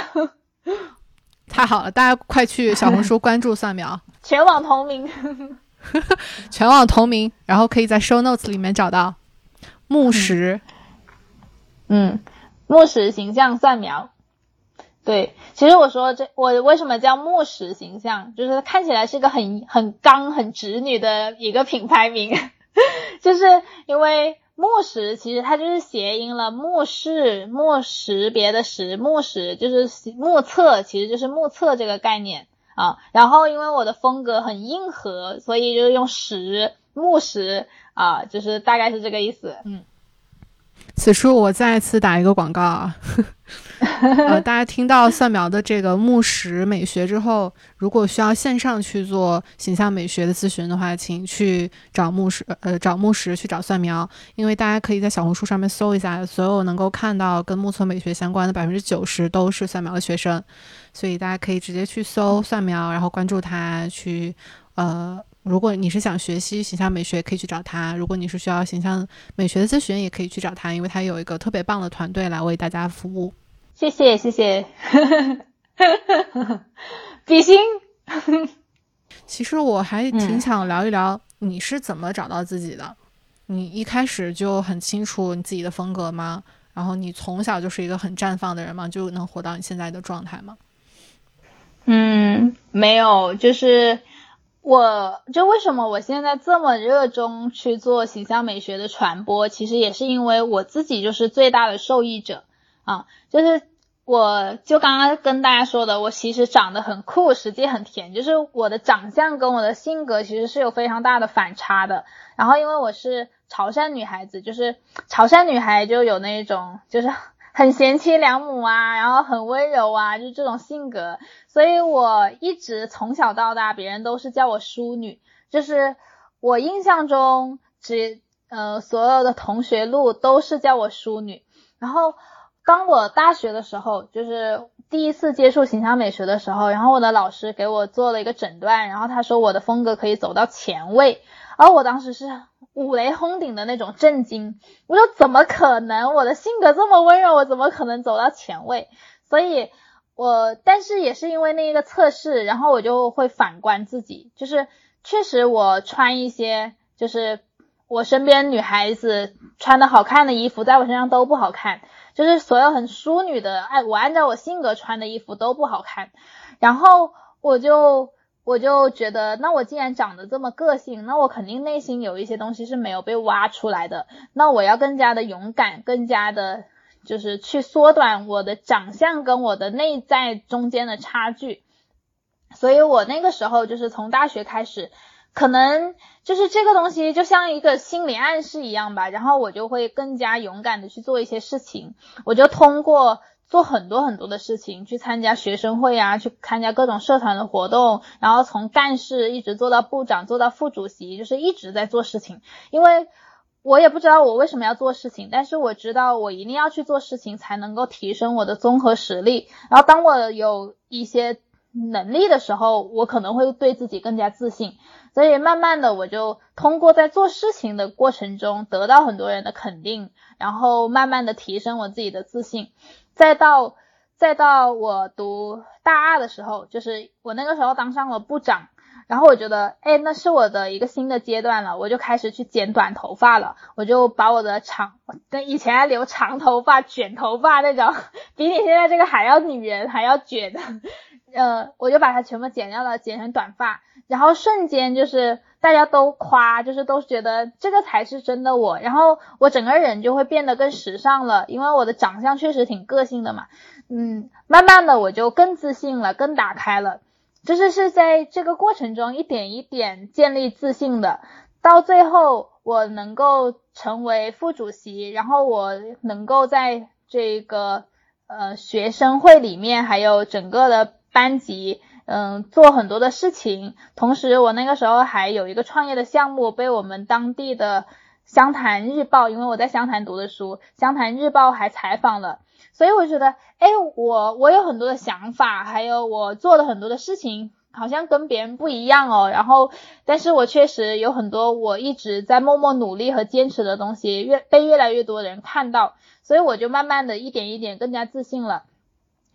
[LAUGHS] 太好了，大家快去小红书关注蒜苗。全网同名，[LAUGHS] 全网同名，然后可以在 show notes 里面找到。木石，嗯，木石形象蒜苗，对，其实我说这我为什么叫木石形象，就是看起来是个很很刚很直女的一个品牌名，[LAUGHS] 就是因为木石其实它就是谐音了，目视目识别的识，目识就是目测，其实就是目测这个概念。啊，然后因为我的风格很硬核，所以就用石木石啊，就是大概是这个意思。嗯，此处我再次打一个广告啊，[LAUGHS] 呃，大家听到蒜苗的这个木石美学之后，如果需要线上去做形象美学的咨询的话，请去找木石，呃，找木石去找蒜苗，因为大家可以在小红书上面搜一下，所有能够看到跟木村美学相关的百分之九十都是蒜苗的学生，所以大家可以直接去搜蒜苗，然后关注他，去呃。如果你是想学习形象美学，可以去找他；如果你是需要形象美学的咨询，也可以去找他，因为他有一个特别棒的团队来为大家服务。谢谢，谢谢，比心。[LAUGHS] 其实我还挺想聊一聊你是怎么找到自己的。你一开始就很清楚你自己的风格吗？然后你从小就是一个很绽放的人吗？就能活到你现在的状态吗？嗯，没有，就是。我就为什么我现在这么热衷去做形象美学的传播，其实也是因为我自己就是最大的受益者啊，就是我就刚刚跟大家说的，我其实长得很酷，实际很甜，就是我的长相跟我的性格其实是有非常大的反差的。然后因为我是潮汕女孩子，就是潮汕女孩就有那种就是。很贤妻良母啊，然后很温柔啊，就这种性格，所以我一直从小到大，别人都是叫我淑女，就是我印象中，只呃所有的同学录都是叫我淑女。然后当我大学的时候，就是第一次接触形象美学的时候，然后我的老师给我做了一个诊断，然后他说我的风格可以走到前卫，而我当时是。五雷轰顶的那种震惊，我说怎么可能？我的性格这么温柔，我怎么可能走到前卫？所以，我但是也是因为那一个测试，然后我就会反观自己，就是确实我穿一些就是我身边女孩子穿的好看的衣服，在我身上都不好看，就是所有很淑女的，哎，我按照我性格穿的衣服都不好看，然后我就。我就觉得，那我既然长得这么个性，那我肯定内心有一些东西是没有被挖出来的。那我要更加的勇敢，更加的，就是去缩短我的长相跟我的内在中间的差距。所以我那个时候就是从大学开始，可能就是这个东西就像一个心理暗示一样吧。然后我就会更加勇敢的去做一些事情。我就通过。做很多很多的事情，去参加学生会啊，去参加各种社团的活动，然后从干事一直做到部长，做到副主席，就是一直在做事情。因为我也不知道我为什么要做事情，但是我知道我一定要去做事情，才能够提升我的综合实力。然后当我有一些能力的时候，我可能会对自己更加自信。所以慢慢的，我就通过在做事情的过程中得到很多人的肯定，然后慢慢的提升我自己的自信。再到再到我读大二的时候，就是我那个时候当上了部长，然后我觉得，哎，那是我的一个新的阶段了，我就开始去剪短头发了，我就把我的长，跟以前留长头发、卷头发那种，[LAUGHS] 比你现在这个还要女人还要卷的，呃，我就把它全部剪掉了，剪成短发，然后瞬间就是。大家都夸，就是都觉得这个才是真的我，然后我整个人就会变得更时尚了，因为我的长相确实挺个性的嘛，嗯，慢慢的我就更自信了，更打开了，就是是在这个过程中一点一点建立自信的，到最后我能够成为副主席，然后我能够在这个呃学生会里面，还有整个的班级。嗯，做很多的事情，同时我那个时候还有一个创业的项目，被我们当地的湘潭日报，因为我在湘潭读的书，湘潭日报还采访了，所以我觉得，哎，我我有很多的想法，还有我做的很多的事情，好像跟别人不一样哦。然后，但是我确实有很多我一直在默默努力和坚持的东西，越被越来越多人看到，所以我就慢慢的一点一点更加自信了。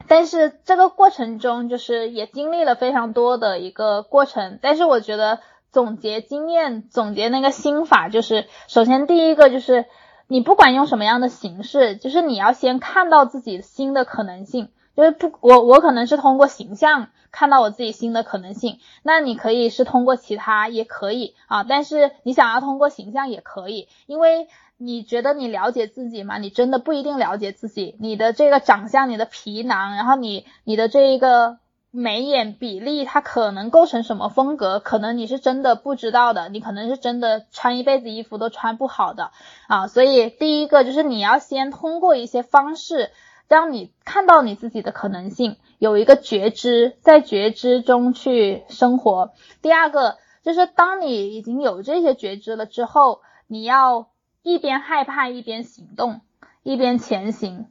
但是这个过程中，就是也经历了非常多的一个过程。但是我觉得总结经验、总结那个心法，就是首先第一个就是，你不管用什么样的形式，就是你要先看到自己新的可能性。就是不，我我可能是通过形象看到我自己新的可能性。那你可以是通过其他也可以啊，但是你想要通过形象也可以，因为。你觉得你了解自己吗？你真的不一定了解自己。你的这个长相，你的皮囊，然后你你的这一个眉眼比例，它可能构成什么风格？可能你是真的不知道的。你可能是真的穿一辈子衣服都穿不好的啊。所以第一个就是你要先通过一些方式，让你看到你自己的可能性，有一个觉知，在觉知中去生活。第二个就是当你已经有这些觉知了之后，你要一边害怕一边行动，一边前行，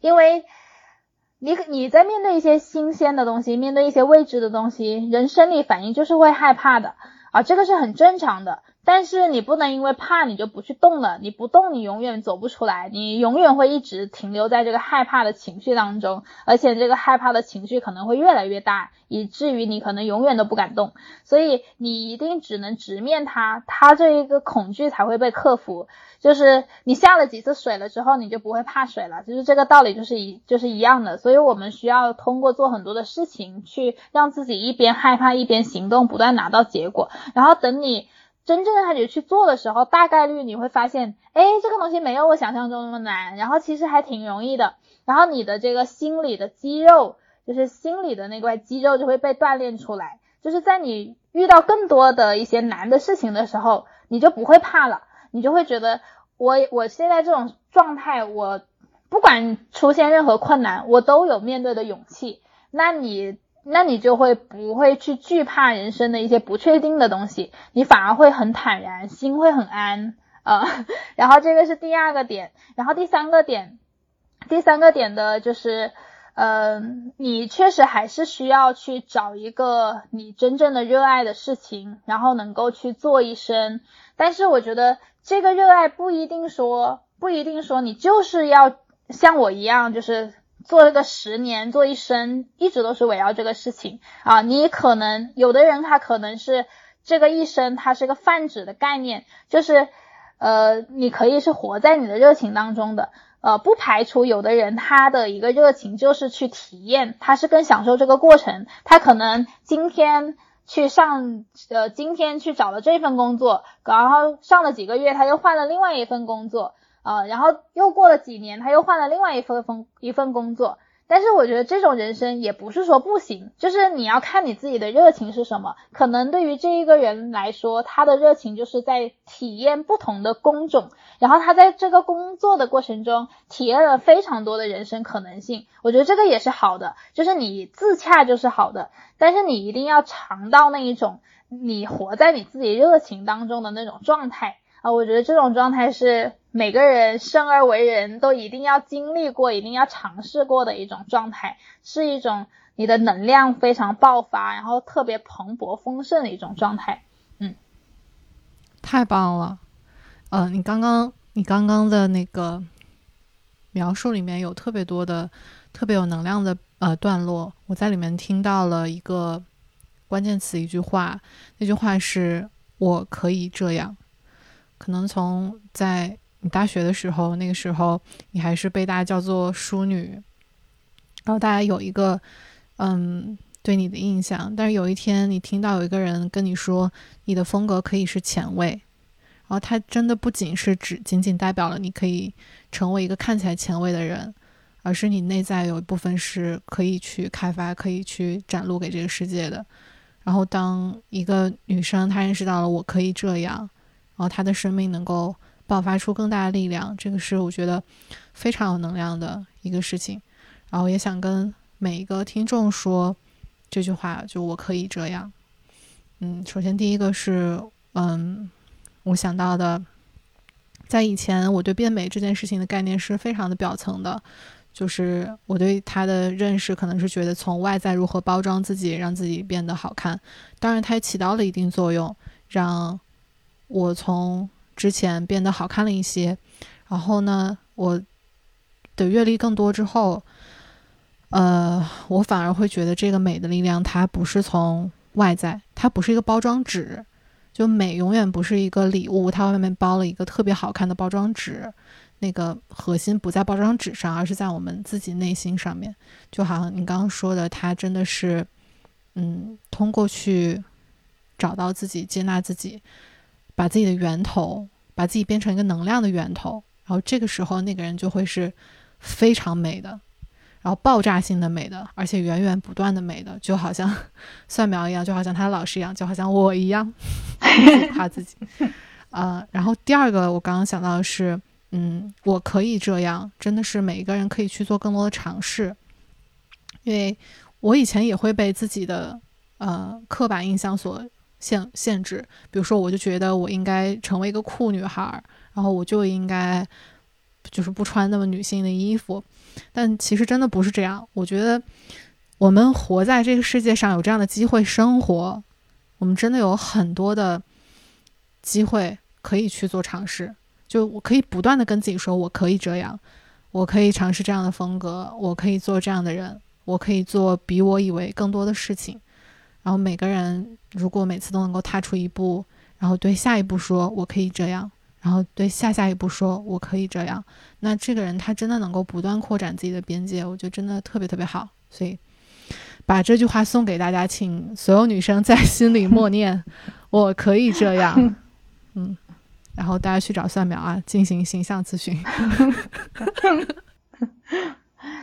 因为你你在面对一些新鲜的东西，面对一些未知的东西，人生理反应就是会害怕的啊，这个是很正常的。但是你不能因为怕你就不去动了，你不动你永远走不出来，你永远会一直停留在这个害怕的情绪当中，而且这个害怕的情绪可能会越来越大，以至于你可能永远都不敢动。所以你一定只能直面它，它这一个恐惧才会被克服。就是你下了几次水了之后，你就不会怕水了，就是这个道理，就是一就是一样的。所以我们需要通过做很多的事情，去让自己一边害怕一边行动，不断拿到结果，然后等你。真正的开始去做的时候，大概率你会发现，哎，这个东西没有我想象中那么难，然后其实还挺容易的。然后你的这个心理的肌肉，就是心理的那块肌肉就会被锻炼出来。就是在你遇到更多的一些难的事情的时候，你就不会怕了，你就会觉得我我现在这种状态，我不管出现任何困难，我都有面对的勇气。那你。那你就会不会去惧怕人生的一些不确定的东西，你反而会很坦然，心会很安啊。[LAUGHS] 然后这个是第二个点，然后第三个点，第三个点的就是，嗯，你确实还是需要去找一个你真正的热爱的事情，然后能够去做一生。但是我觉得这个热爱不一定说，不一定说你就是要像我一样，就是。做了个十年，做一生，一直都是围绕这个事情啊。你可能有的人他可能是这个一生，他是个泛指的概念，就是呃，你可以是活在你的热情当中的，呃，不排除有的人他的一个热情就是去体验，他是更享受这个过程。他可能今天去上，呃，今天去找了这份工作，然后上了几个月，他又换了另外一份工作。啊，然后又过了几年，他又换了另外一份份一份工作。但是我觉得这种人生也不是说不行，就是你要看你自己的热情是什么。可能对于这一个人来说，他的热情就是在体验不同的工种，然后他在这个工作的过程中体验了非常多的人生可能性。我觉得这个也是好的，就是你自洽就是好的，但是你一定要尝到那一种你活在你自己热情当中的那种状态啊！我觉得这种状态是。每个人生而为人都一定要经历过、一定要尝试过的一种状态，是一种你的能量非常爆发，然后特别蓬勃丰盛的一种状态。嗯，太棒了。呃，你刚刚你刚刚的那个描述里面有特别多的、特别有能量的呃段落，我在里面听到了一个关键词，一句话，那句话是“我可以这样”。可能从在你大学的时候，那个时候你还是被大家叫做淑女，然后大家有一个嗯对你的印象。但是有一天你听到有一个人跟你说，你的风格可以是前卫，然后他真的不仅是指仅仅代表了你可以成为一个看起来前卫的人，而是你内在有一部分是可以去开发、可以去展露给这个世界的。然后当一个女生她认识到了我可以这样，然后他的生命能够。爆发出更大的力量，这个是我觉得非常有能量的一个事情。然后也想跟每一个听众说这句话，就我可以这样。嗯，首先第一个是，嗯，我想到的，在以前我对变美这件事情的概念是非常的表层的，就是我对它的认识可能是觉得从外在如何包装自己，让自己变得好看。当然，它也起到了一定作用，让我从之前变得好看了一些，然后呢，我的阅历更多之后，呃，我反而会觉得这个美的力量，它不是从外在，它不是一个包装纸，就美永远不是一个礼物，它外面包了一个特别好看的包装纸，那个核心不在包装纸上，而是在我们自己内心上面。就好像你刚刚说的，它真的是，嗯，通过去找到自己，接纳自己。把自己的源头，把自己变成一个能量的源头，然后这个时候那个人就会是非常美的，然后爆炸性的美的，而且源源不断的美的，就好像 [LAUGHS] 蒜苗一样，就好像他的老师一样，就好像我一样，[LAUGHS] 夸自己。呃，然后第二个我刚刚想到的是，嗯，我可以这样，真的是每一个人可以去做更多的尝试，因为我以前也会被自己的呃刻板印象所限限制，比如说我就觉得我应该成为一个酷女孩，然后我就应该就是不穿那么女性的衣服，但其实真的不是这样。我觉得我们活在这个世界上有这样的机会生活，我们真的有很多的机会可以去做尝试。就我可以不断的跟自己说，我可以这样，我可以尝试这样的风格，我可以做这样的人，我可以做比我以为更多的事情。然后每个人如果每次都能够踏出一步，然后对下一步说我可以这样，然后对下下一步说我可以这样，那这个人他真的能够不断扩展自己的边界，我觉得真的特别特别好。所以把这句话送给大家，请所有女生在心里默念：我可以这样。[LAUGHS] 嗯。然后大家去找蒜苗啊，进行形象咨询。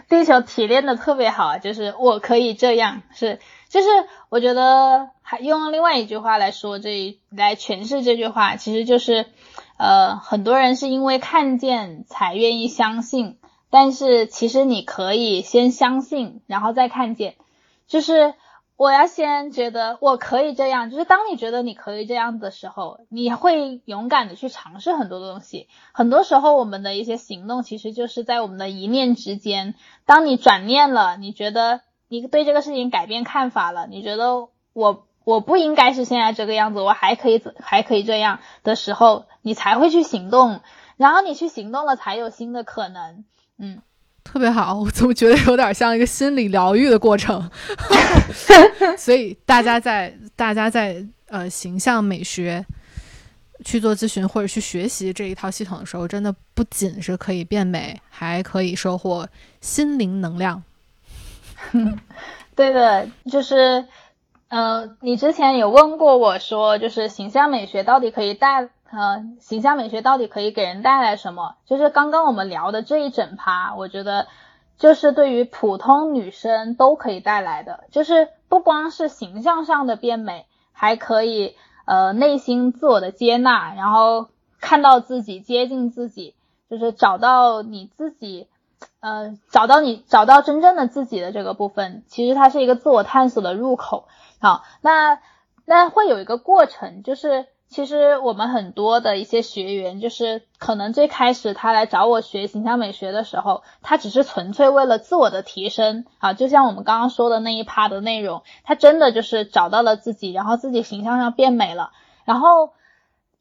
地球提炼的特别好，就是我可以这样，是就是我觉得还用另外一句话来说这来诠释这句话，其实就是呃很多人是因为看见才愿意相信，但是其实你可以先相信，然后再看见，就是。我要先觉得我可以这样，就是当你觉得你可以这样的时候，你会勇敢的去尝试很多东西。很多时候，我们的一些行动其实就是在我们的一念之间。当你转念了，你觉得你对这个事情改变看法了，你觉得我我不应该是现在这个样子，我还可以还可以这样的时候，你才会去行动。然后你去行动了，才有新的可能。嗯。特别好，[LAUGHS] 我怎么觉得有点像一个心理疗愈的过程？[LAUGHS] 所以大家在大家在呃形象美学去做咨询或者去学习这一套系统的时候，真的不仅是可以变美，还可以收获心灵能量。对的，就是呃，你之前有问过我说，就是形象美学到底可以带。呃，形象美学到底可以给人带来什么？就是刚刚我们聊的这一整趴，我觉得就是对于普通女生都可以带来的，就是不光是形象上的变美，还可以呃内心自我的接纳，然后看到自己，接近自己，就是找到你自己，呃，找到你找到真正的自己的这个部分，其实它是一个自我探索的入口。好，那那会有一个过程，就是。其实我们很多的一些学员，就是可能最开始他来找我学形象美学的时候，他只是纯粹为了自我的提升啊，就像我们刚刚说的那一趴的内容，他真的就是找到了自己，然后自己形象上变美了。然后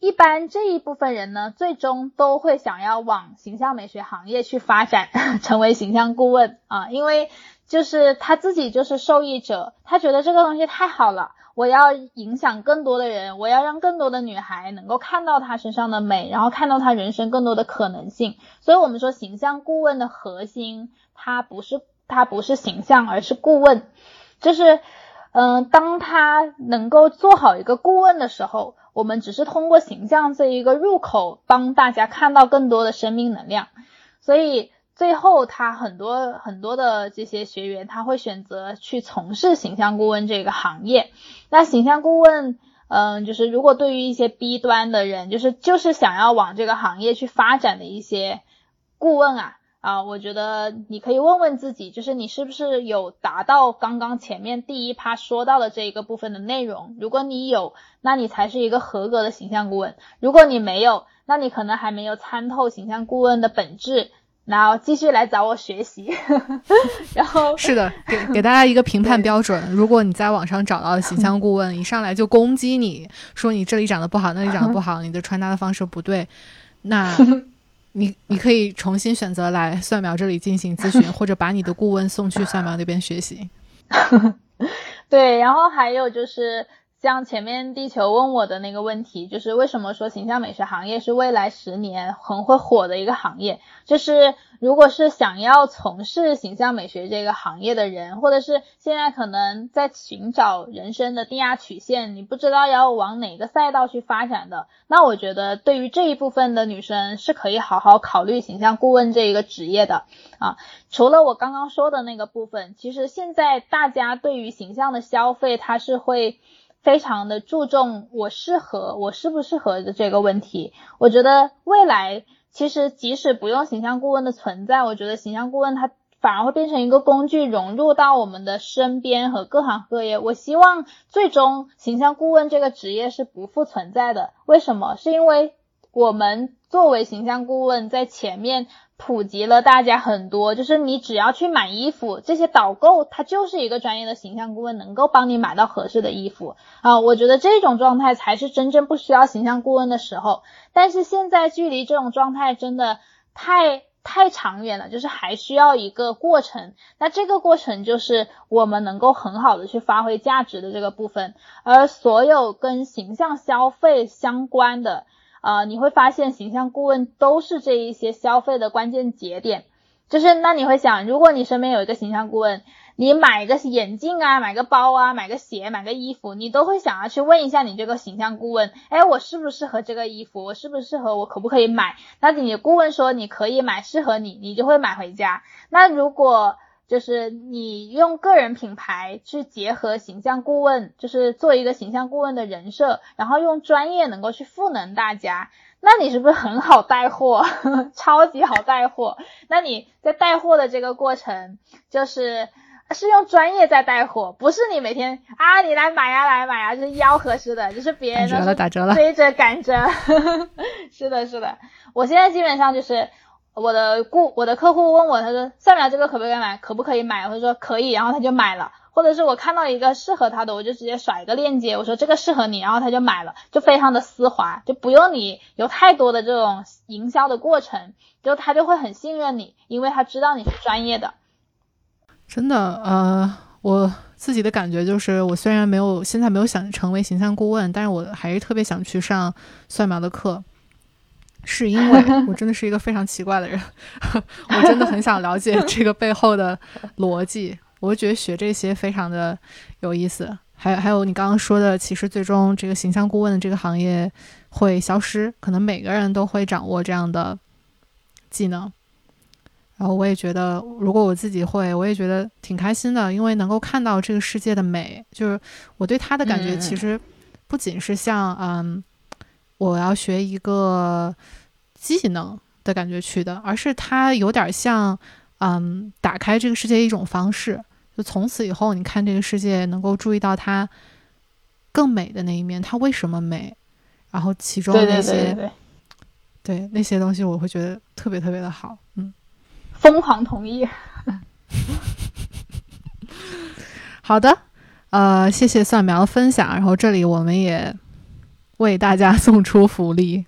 一般这一部分人呢，最终都会想要往形象美学行业去发展，[LAUGHS] 成为形象顾问啊，因为就是他自己就是受益者，他觉得这个东西太好了。我要影响更多的人，我要让更多的女孩能够看到她身上的美，然后看到她人生更多的可能性。所以，我们说形象顾问的核心，它不是它不是形象，而是顾问。就是，嗯，当他能够做好一个顾问的时候，我们只是通过形象这一个入口，帮大家看到更多的生命能量。所以。最后，他很多很多的这些学员，他会选择去从事形象顾问这个行业。那形象顾问，嗯，就是如果对于一些 B 端的人，就是就是想要往这个行业去发展的一些顾问啊，啊，我觉得你可以问问自己，就是你是不是有达到刚刚前面第一趴说到的这一个部分的内容？如果你有，那你才是一个合格的形象顾问；如果你没有，那你可能还没有参透形象顾问的本质。然后继续来找我学习，[LAUGHS] 然后是的，给给大家一个评判标准。如果你在网上找到的形象顾问一上来就攻击你说你这里长得不好，那里长得不好，[LAUGHS] 你的穿搭的方式不对，那 [LAUGHS] 你你可以重新选择来蒜苗这里进行咨询，或者把你的顾问送去蒜苗那边学习。对，然后还有就是。像前面地球问我的那个问题，就是为什么说形象美学行业是未来十年很会火的一个行业？就是如果是想要从事形象美学这个行业的人，或者是现在可能在寻找人生的低压曲线，你不知道要往哪个赛道去发展的，那我觉得对于这一部分的女生是可以好好考虑形象顾问这一个职业的啊。除了我刚刚说的那个部分，其实现在大家对于形象的消费，它是会。非常的注重我适合我适不适合的这个问题，我觉得未来其实即使不用形象顾问的存在，我觉得形象顾问它反而会变成一个工具，融入到我们的身边和各行各业。我希望最终形象顾问这个职业是不复存在的。为什么？是因为我们作为形象顾问在前面。普及了大家很多，就是你只要去买衣服，这些导购他就是一个专业的形象顾问，能够帮你买到合适的衣服啊。我觉得这种状态才是真正不需要形象顾问的时候。但是现在距离这种状态真的太太长远了，就是还需要一个过程。那这个过程就是我们能够很好的去发挥价值的这个部分，而所有跟形象消费相关的。啊，你会发现形象顾问都是这一些消费的关键节点，就是那你会想，如果你身边有一个形象顾问，你买个眼镜啊，买个包啊，买个鞋，买个衣服，你都会想要去问一下你这个形象顾问，哎，我适不适合这个衣服？我适不适合？我可不可以买？那你的顾问说你可以买，适合你，你就会买回家。那如果就是你用个人品牌去结合形象顾问，就是做一个形象顾问的人设，然后用专业能够去赋能大家，那你是不是很好带货？[LAUGHS] 超级好带货。那你在带货的这个过程，就是是用专业在带货，不是你每天啊你来买呀来买呀，就是吆喝式的，就是别人追着赶着。[LAUGHS] 是的，是的，我现在基本上就是。我的顾我的客户问我，他说蒜苗这个可不可以买？可不可以买？我就说可以，然后他就买了。或者是我看到一个适合他的，我就直接甩一个链接，我说这个适合你，然后他就买了，就非常的丝滑，就不用你有太多的这种营销的过程，就他就会很信任你，因为他知道你是专业的。真的，呃，我自己的感觉就是，我虽然没有现在没有想成为形象顾问，但是我还是特别想去上蒜苗的课。是因为我真的是一个非常奇怪的人，[LAUGHS] 我真的很想了解 [LAUGHS] 这个背后的逻辑。我觉得学这些非常的有意思。还有还有，你刚刚说的，其实最终这个形象顾问的这个行业会消失，可能每个人都会掌握这样的技能。然后我也觉得，如果我自己会，我也觉得挺开心的，因为能够看到这个世界的美。就是我对他的感觉，其实不仅是像嗯。我要学一个技能的感觉去的，而是它有点像，嗯，打开这个世界一种方式。就从此以后，你看这个世界，能够注意到它更美的那一面，它为什么美？然后其中那些，对那些东西，我会觉得特别特别的好。嗯，疯狂同意。[LAUGHS] 好的，呃，谢谢蒜苗的分享。然后这里我们也。为大家送出福利，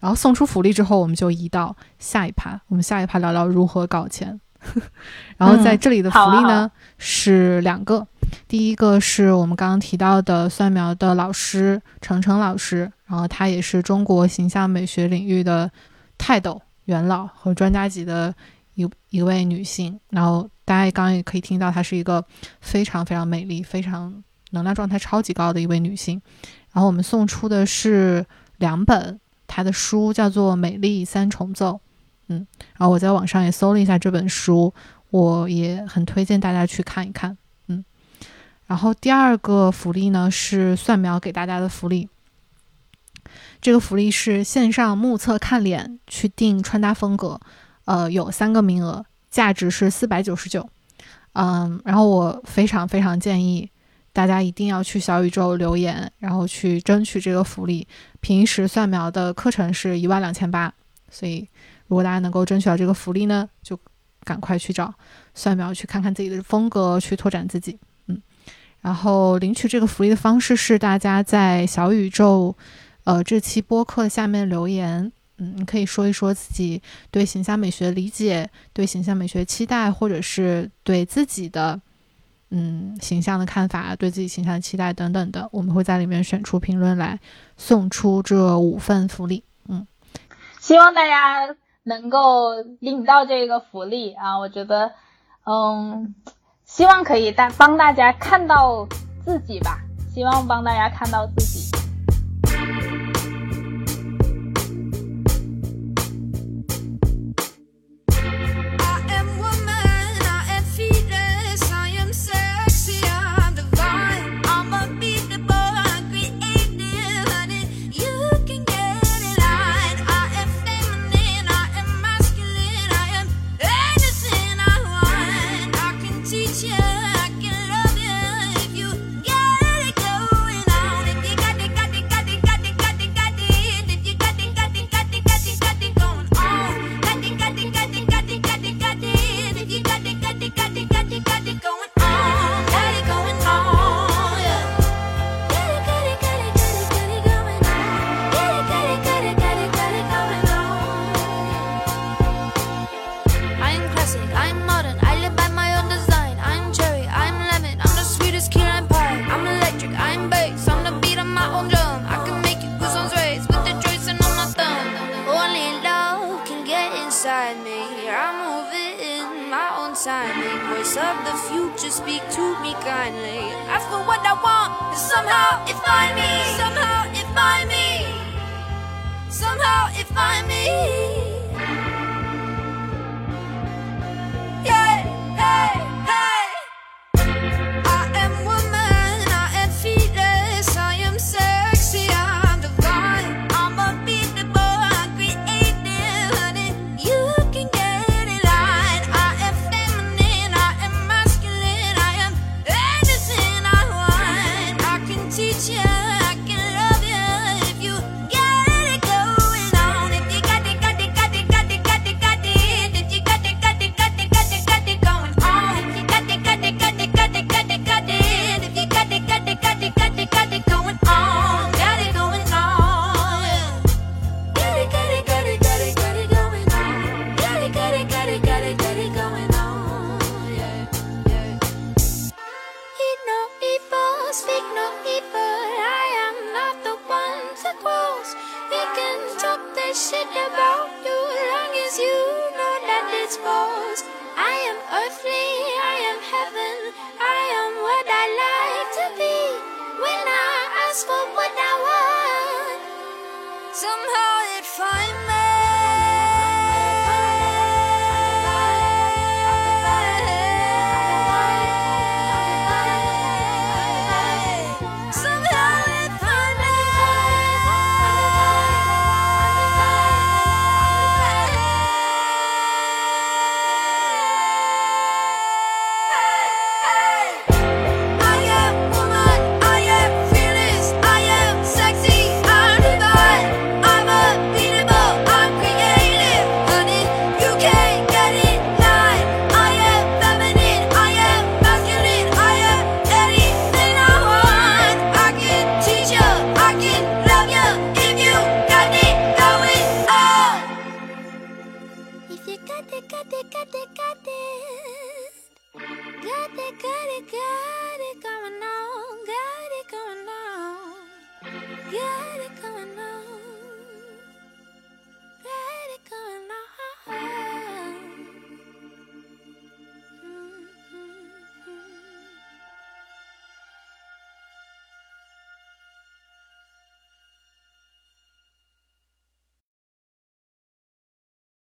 然后送出福利之后，我们就移到下一趴。我们下一趴聊聊如何搞钱。[LAUGHS] 然后在这里的福利呢是两个，第一个是我们刚刚提到的蒜苗的老师程程老师，然后他也是中国形象美学领域的泰斗元老和专家级的一一位女性。然后大家刚刚也可以听到，她是一个非常非常美丽、非常。能量状态超级高的一位女性，然后我们送出的是两本她的书，叫做《美丽三重奏》。嗯，然后我在网上也搜了一下这本书，我也很推荐大家去看一看。嗯，然后第二个福利呢是蒜苗给大家的福利，这个福利是线上目测看脸去定穿搭风格，呃，有三个名额，价值是四百九十九。嗯，然后我非常非常建议。大家一定要去小宇宙留言，然后去争取这个福利。平时蒜苗的课程是一万两千八，所以如果大家能够争取到这个福利呢，就赶快去找蒜苗去看看自己的风格，去拓展自己。嗯，然后领取这个福利的方式是大家在小宇宙，呃，这期播客下面留言。嗯，你可以说一说自己对形象美学的理解，对形象美学期待，或者是对自己的。嗯，形象的看法，对自己形象的期待等等的，我们会在里面选出评论来送出这五份福利。嗯，希望大家能够领到这个福利啊！我觉得，嗯，希望可以大帮大家看到自己吧，希望帮大家看到自己。here I'm moving in my own timing. Voice of the future, speak to me kindly. Ask for what I want, somehow it find me. Somehow it find me. Somehow it find me.